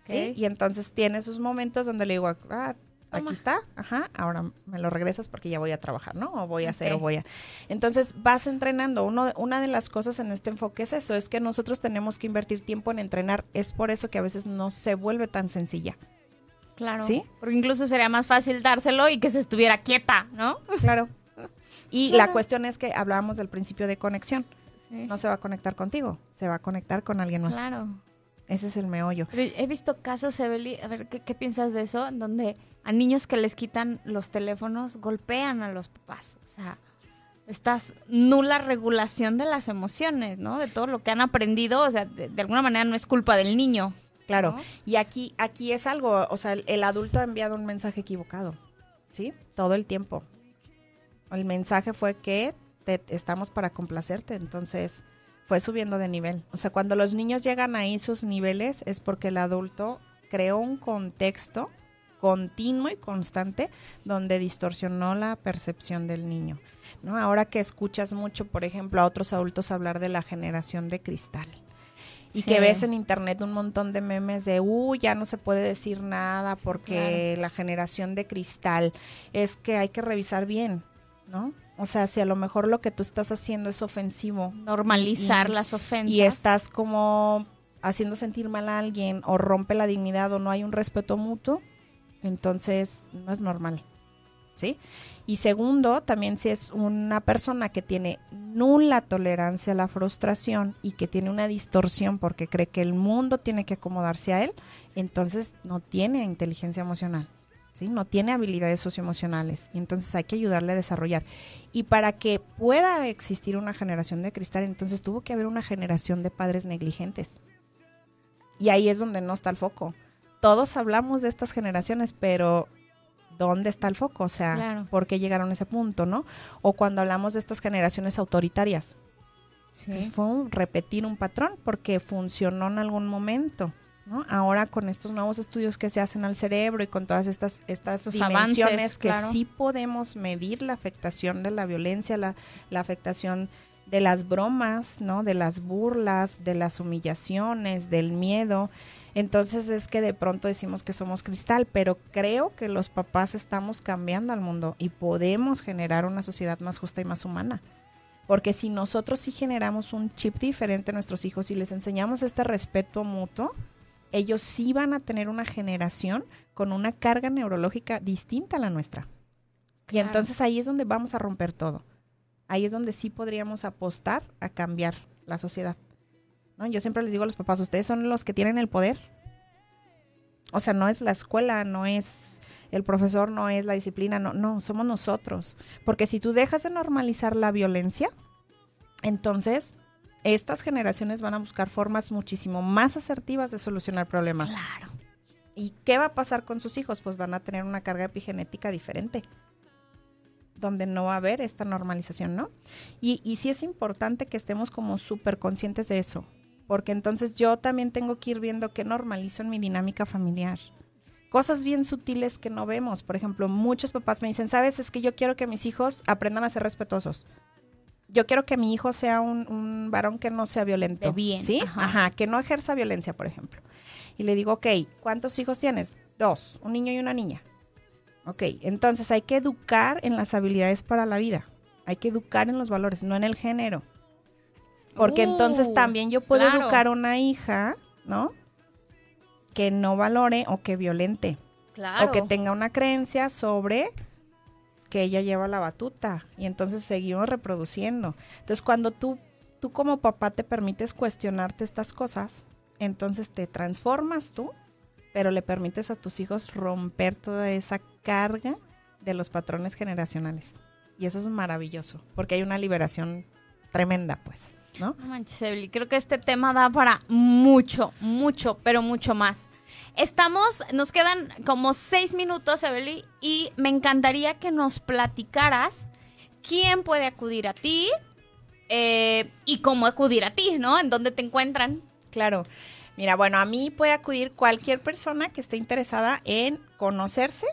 ¿sí? Y entonces tiene sus momentos donde le digo, ah, aquí está, ajá, ahora me lo regresas porque ya voy a trabajar, ¿no? O voy a hacer, o voy a... Entonces vas entrenando. Uno, una de las cosas en este enfoque es eso, es que nosotros tenemos que invertir tiempo en entrenar. Es por eso que a veces no se vuelve tan sencilla. Claro. ¿Sí? Porque incluso sería más fácil dárselo y que se estuviera quieta, ¿no? Claro. Y la cuestión es que hablábamos del principio de conexión. No se va a conectar contigo, se va a conectar con alguien más. Claro. Ese es el meollo. Pero he visto casos, Evely, a ver, ¿qué, qué piensas de eso? Donde a niños que les quitan los teléfonos golpean a los papás. O sea, estas nula regulación de las emociones, ¿no? De todo lo que han aprendido. O sea, de, de alguna manera no es culpa del niño. Claro. ¿no? Y aquí, aquí es algo, o sea, el, el adulto ha enviado un mensaje equivocado, ¿sí? Todo el tiempo. El mensaje fue que te, estamos para complacerte, entonces fue subiendo de nivel. O sea, cuando los niños llegan ahí sus niveles es porque el adulto creó un contexto continuo y constante donde distorsionó la percepción del niño. ¿no? Ahora que escuchas mucho, por ejemplo, a otros adultos hablar de la generación de cristal. Y Sí. que ves en internet un montón de memes de, uy, ya no se puede decir nada porque la generación de cristal es que hay que revisar bien, ¿no? O sea, si a lo mejor lo que tú estás haciendo es ofensivo Normalizar Y- las ofensas. y estás como haciendo sentir mal a alguien o rompe la dignidad o no hay un respeto mutuo, entonces no es normal. ¿Sí? Y segundo, también si es una persona que tiene nula tolerancia a la frustración y que tiene una distorsión porque cree que el mundo tiene que acomodarse a él, entonces no tiene inteligencia emocional. ¿sí? No tiene habilidades socioemocionales. Y entonces hay que ayudarle a desarrollar. Y para que pueda existir una generación de cristal, entonces tuvo que haber una generación de padres negligentes. Y ahí es donde no está el foco. Todos hablamos de estas generaciones, pero ¿dónde está el foco? O sea, Claro. ¿por qué llegaron a ese punto, no? O cuando hablamos de estas generaciones autoritarias, Sí. pues fue un- repetir un patrón porque funcionó en algún momento. ¿no? Ahora con estos nuevos estudios que se hacen al cerebro y con todas estas, estas dimensiones avances, que claro. sí podemos medir la afectación de la violencia, la, la afectación de las bromas, ¿no? De las burlas, de las humillaciones, del miedo. Entonces es que de pronto decimos que somos cristal, pero creo que los papás estamos cambiando al mundo y podemos generar una sociedad más justa y más humana. Porque si nosotros sí generamos un chip diferente a nuestros hijos y les enseñamos este respeto mutuo, ellos sí van a tener una generación con una carga neurológica distinta a la nuestra. Y Claro. entonces ahí es donde vamos a romper todo. Ahí es donde sí podríamos apostar a cambiar la sociedad. ¿No? Yo siempre les digo a los papás, ustedes son los que tienen el poder. O sea, no es la escuela, no es el profesor, no es la disciplina, no, no, somos nosotros. Porque si tú dejas de normalizar la violencia, entonces estas generaciones van a buscar formas muchísimo más asertivas de solucionar problemas. Claro. ¿Y qué va a pasar con sus hijos? Pues van a tener una carga epigenética diferente, donde no va a haber esta normalización, ¿no? Y, y sí es importante que estemos como súper conscientes de eso, porque entonces yo también tengo que ir viendo qué normalizo en mi dinámica familiar. Cosas bien sutiles que no vemos. Por ejemplo, muchos papás me dicen, sabes, es que yo quiero que mis hijos aprendan a ser respetuosos. Yo quiero que mi hijo sea un, un varón que no sea violento. De bien, ¿Sí? ajá. Ajá, que no ejerza violencia, por ejemplo. Y le digo, ok, ¿cuántos hijos tienes? Dos, un niño y una niña. Ok, entonces hay que educar en las habilidades para la vida. Hay que educar en los valores, no en el género. Porque Uh, entonces también yo puedo claro. educar a una hija, ¿no? Que no valore o que violente. Claro. O que tenga una creencia sobre que ella lleva la batuta. Y entonces seguimos reproduciendo. Entonces cuando tú, tú como papá te permites cuestionarte estas cosas, entonces te transformas tú, pero le permites a tus hijos romper toda esa carga de los patrones generacionales. Y eso es maravilloso, porque hay una liberación tremenda, pues, ¿no? No manches, Evely, creo que este tema da para mucho, mucho, pero mucho más. Estamos, nos quedan como seis minutos, Evely, y me encantaría que nos platicaras quién puede acudir a ti eh, y cómo acudir a ti, ¿no? En dónde te encuentran. Claro. Mira, bueno, a mí puede acudir cualquier persona que esté interesada en conocerse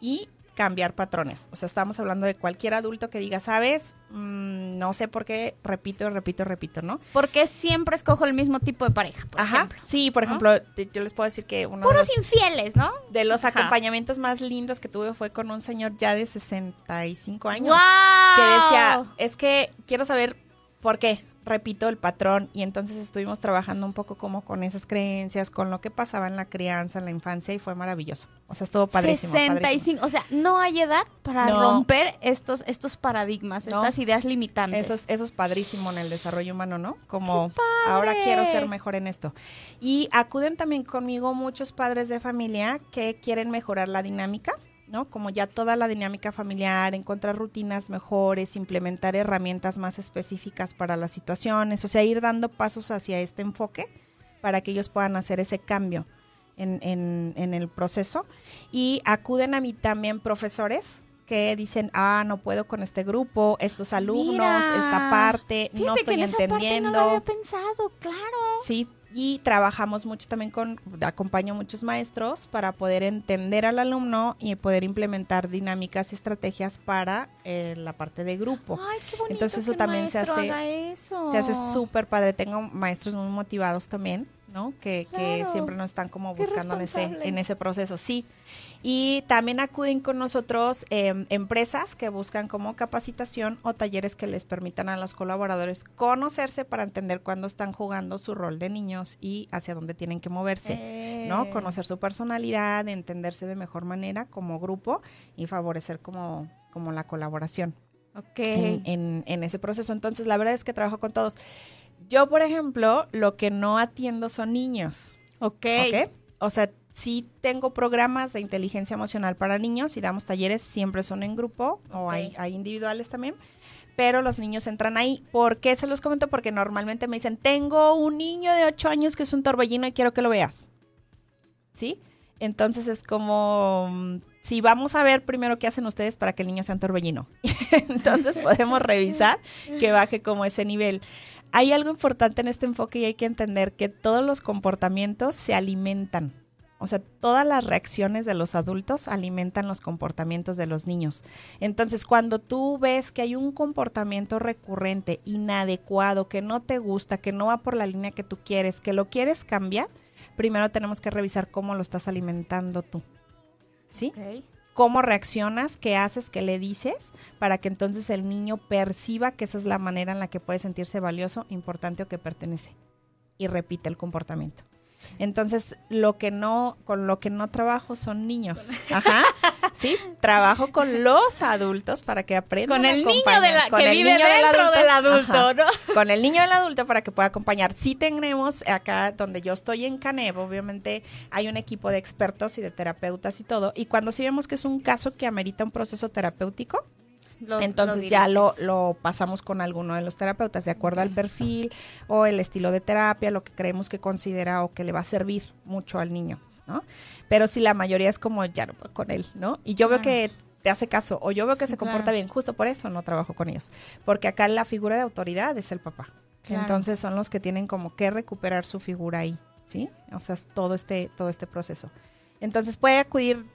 y cambiar patrones. O sea, estamos hablando de cualquier adulto que diga, sabes, Mm, no sé por qué, repito, repito, repito, ¿no? Porque siempre escojo el mismo tipo de pareja, por Ajá. ejemplo. Sí, por ejemplo, yo les puedo decir que uno de Puros los, infieles, ¿no? de los Ajá. acompañamientos más lindos que tuve fue con un señor ya de 65 años. ¡Wow! que decía, es que quiero saber por qué, repito el patrón y entonces estuvimos trabajando un poco como con esas creencias, con lo que pasaba en la crianza, en la infancia y fue maravilloso. O sea, estuvo padrísimo. 65, padrísimo. o sea, no hay edad para No. romper estos, estos paradigmas, No. estas ideas limitantes. Eso es, eso es padrísimo en el desarrollo humano, ¿no? Como ahora quiero ser mejor en esto. Y acuden también conmigo muchos padres de familia que quieren mejorar la dinámica, ¿no? Como ya toda la dinámica familiar, encontrar rutinas mejores, implementar herramientas más específicas para las situaciones, o sea, ir dando pasos hacia este enfoque para que ellos puedan hacer ese cambio en, en- en el proceso. Y acuden a mí también profesores que dicen, ah, no puedo con este grupo, estos alumnos, Mira. esta parte, no que estoy en esa parte entendiendo. no lo había pensado, claro. Sí, y trabajamos mucho también con, acompaño a muchos maestros para poder entender al alumno y poder implementar dinámicas y estrategias para eh, la parte de grupo. Ay, qué bonito Entonces eso que el también se hace- haga eso. Se hace súper padre. Tengo maestros muy motivados también, ¿no? Que, que siempre nos están como buscando en ese, en ese proceso, sí. Y también acuden con nosotros em, empresas que buscan como capacitación o talleres que les permitan a los colaboradores conocerse para entender cuándo están jugando su rol de niños y hacia dónde tienen que moverse. Eh, ¿no? Conocer su personalidad, entenderse de mejor manera como grupo y favorecer como, como la colaboración Ok. en, en- en ese proceso. Entonces, la verdad es que trabajo con todos. Yo, por ejemplo, lo que no atiendo son niños. ok. ¿ok? O sea, sí tengo programas de inteligencia emocional para niños y damos talleres, siempre son en grupo o hay, hay individuales también. Pero los niños entran ahí. ¿Por qué se los comento? Porque normalmente me dicen, tengo un niño de 8 años que es un torbellino y quiero que lo veas. ¿Sí? Entonces es como, mm, si vamos a ver primero qué hacen ustedes para que el niño sea un torbellino. Entonces podemos revisar que baje como ese nivel. Hay algo importante en este enfoque y hay que entender que todos los comportamientos se alimentan. O sea, todas las reacciones de los adultos alimentan los comportamientos de los niños. Entonces, cuando tú ves que hay un comportamiento recurrente, inadecuado, que no te gusta, que no va por la línea que tú quieres, que lo quieres cambiar, primero tenemos que revisar cómo lo estás alimentando tú. ¿Sí? Cómo reaccionas, qué haces, qué le dices, para que entonces el niño perciba que esa es la manera en la que puede sentirse valioso, importante o que pertenece. Y repite el comportamiento. Entonces, lo que no, con lo que no trabajo son niños. Ajá. Sí, trabajo con los adultos para que aprendan. Con a el niño de la, Con que vive dentro del adulto, Ajá ¿no? con el niño del adulto para que pueda acompañar. Sí tenemos acá donde yo estoy en Caneb, obviamente hay un equipo de expertos y de terapeutas y todo. Y cuando sí vemos que es un caso que amerita un proceso terapéutico, Entonces ya lo, lo pasamos con alguno de los terapeutas de acuerdo al perfil o el estilo de terapia, lo que creemos que considera o que le va a servir mucho al niño, ¿no? Pero si la mayoría es como ya no con él, ¿no? Y yo veo que te hace caso o yo veo que Sí, se comporta claro. bien, justo por eso no trabajo con ellos, porque acá la figura de autoridad es el papá. Claro. Entonces son los que tienen como que recuperar su figura ahí, ¿sí? O sea, es todo este todo este proceso. Entonces puede acudir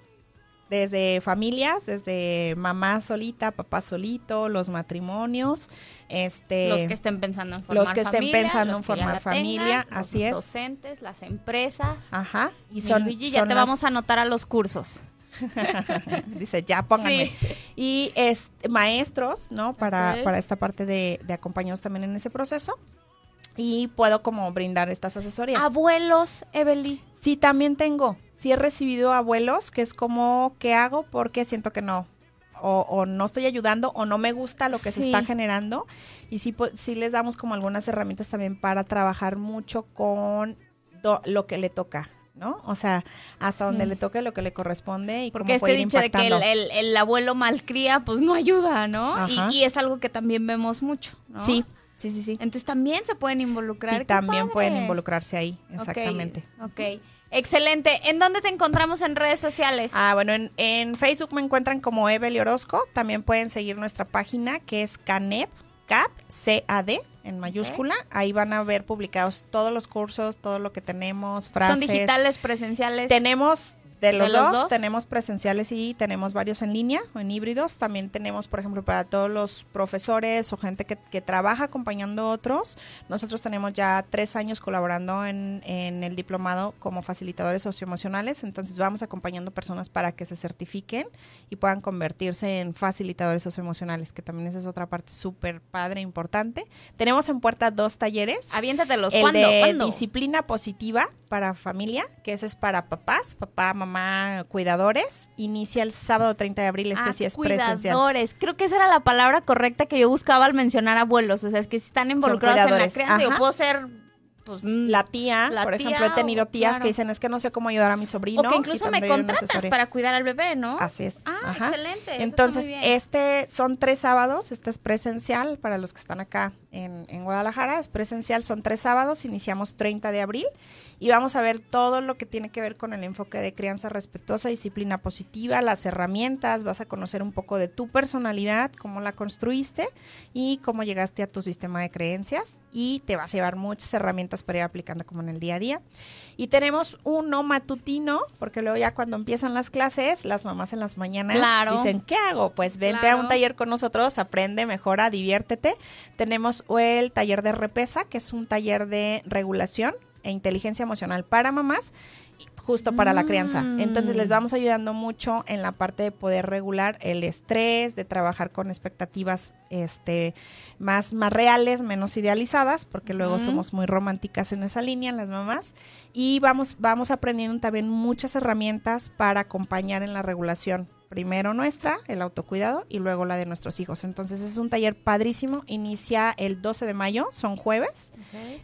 desde familias, desde mamá solita, papá solito, los matrimonios, este Los que estén pensando en formar los que estén familia, pensando los en que ya formar la familia, tengan, los así es. docentes, las empresas. Ajá, y son, Luigi, ya te las- vamos a anotar a los cursos. dice, ya pónganme. Y es maestros, ¿no? Para, para esta parte de, de acompañarnos también en ese proceso. Y puedo como brindar estas asesorías. Abuelos, Evely. Sí, también tengo. Sí he recibido abuelos que es como, ¿qué hago? Porque siento que no. O, o no estoy ayudando o no me gusta lo que se está generando. Y sí, sí les damos como algunas herramientas también para trabajar mucho con do- lo que le toca, ¿no? O sea, hasta donde Sí. le toque lo que le corresponde y Porque cómo este puede ir dicho de que el, el- el abuelo malcría, pues no ayuda, ¿no? Y, es algo que también vemos mucho, ¿no? Sí, sí, sí, sí. Entonces también se pueden involucrar. Sí, ¡Qué también padre! pueden involucrarse ahí, exactamente. Ok, excelente. ¿En dónde te encontramos en redes sociales? Ah, bueno, en, en Facebook me encuentran como Evel Orozco. También pueden seguir nuestra página que es CANEP, CAT, C-A-D, en mayúscula. Ahí van a ver publicados todos los cursos, todo lo que tenemos, frases. ¿Son digitales, presenciales? Tenemos De los, dos, tenemos presenciales y tenemos varios en línea o en híbridos. También tenemos, por ejemplo, para todos los profesores o gente que, que trabaja acompañando a otros. Nosotros tenemos ya tres años colaborando en, en, el diplomado como facilitadores socioemocionales. Entonces vamos acompañando personas para que se certifiquen y puedan convertirse en facilitadores socioemocionales, que también esa es otra parte súper padre, importante. Tenemos en puerta dos talleres. Aviéntatelos. El ¿Cuándo? de ¿Cuándo? disciplina positiva para familia, que ese es para papás, papá, mamá, cuidadores. Inicia el sábado 30 de abril, este Ah, sí es presencial. cuidadores. Creo que esa era la palabra correcta que yo buscaba al mencionar abuelos. O sea, es que si están involucrados en la crianza, yo puedo ser, pues, mm, La tía, La por tía ejemplo, he tenido tías claro. que dicen, es que no sé cómo ayudar a mi sobrino. o que incluso me contratas para cuidar al bebé, ¿no? Así es. Ah, Ajá. excelente. Entonces, este son tres sábados, este es presencial para los que están acá en, en Guadalajara, es presencial, son tres sábados, iniciamos 30 de abril y vamos a ver todo lo que tiene que ver con el enfoque de crianza respetuosa, disciplina positiva, las herramientas, vas a conocer un poco de tu personalidad, cómo la construiste y cómo llegaste a tu sistema de creencias y te vas a llevar muchas herramientas para ir aplicando como en el día a día. Y tenemos uno matutino, porque luego ya cuando empiezan las clases, las mamás en las mañanas Claro. dicen, ¿qué hago? Pues vente Claro. a un taller con nosotros, aprende, mejora, diviértete. Tenemos el taller de repesa, que es un taller de regulación e inteligencia emocional para mamás justo para la crianza. Mm. Entonces les vamos ayudando mucho en la parte de poder regular el estrés, de trabajar con expectativas este más más reales, menos idealizadas, porque luego somos muy románticas en esa línea las mamás y vamos vamos aprendiendo también muchas herramientas para acompañar en la regulación. Primero nuestra, el autocuidado, y luego la de nuestros hijos. Entonces es un taller padrísimo. Inicia el 12 de mayo, son jueves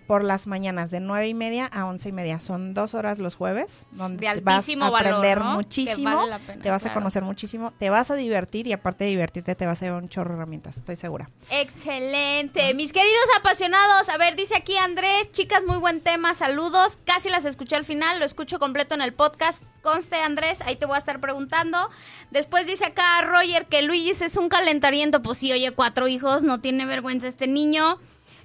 por las mañanas de nueve y media a once y media. Son dos horas los jueves donde de vas a aprender valor, ¿no? muchísimo, vale la pena, te vas a conocer muchísimo, te vas a divertir y aparte de divertirte te vas a llevar un chorro de herramientas, estoy segura. Excelente. Mis queridos apasionados, a ver, dice aquí Andrés, chicas, muy buen tema, saludos. Casi las escuché al final, lo escucho completo en el podcast. Conste, Andrés, ahí te voy a estar preguntando. Después dice acá Roger que Luis es un calentariento. Pues sí, oye, cuatro hijos, no tiene vergüenza este niño.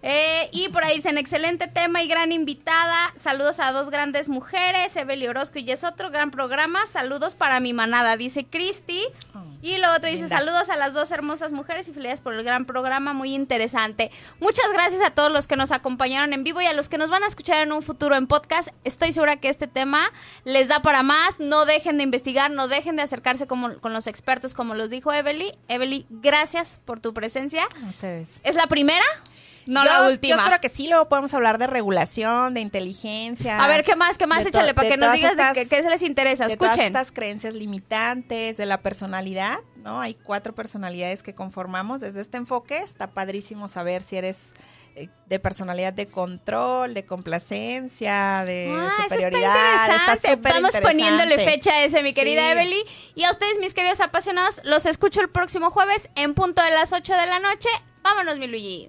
Eh, y por ahí dicen, excelente tema y gran invitada. Saludos a dos grandes mujeres, Evely Orozco y es otro gran programa. Saludos para mi manada, dice Cristi. Y lo otro dice, saludos a las dos hermosas mujeres y felicidades por el gran programa, muy interesante. Muchas gracias a todos los que nos acompañaron en vivo y a los que nos van a escuchar en un futuro en podcast. Estoy segura que este tema les da para más. No dejen de investigar, no dejen de acercarse como, con los expertos, como los dijo Evely. Evely, gracias por tu presencia. A ustedes. ¿Es la primera? No Yo- la última. Yo espero que sí, luego podemos hablar de regulación, de inteligencia. A ver, ¿qué más? ¿Qué más? Échale para que nos digas estas- de qué, qué se les interesa. de todas Escuchen. estas creencias limitantes, de la personalidad, ¿no? Hay cuatro personalidades que conformamos. Desde este enfoque está padrísimo saber si eres eh, de personalidad de control, de complacencia, de Ah, eso superioridad. está interesante. súper Vamos poniéndole fecha a ese, mi querida Sí. Evely. Y a ustedes, mis queridos apasionados, los escucho el próximo jueves en punto de las 8 de la noche. Vámonos, mi Luigi.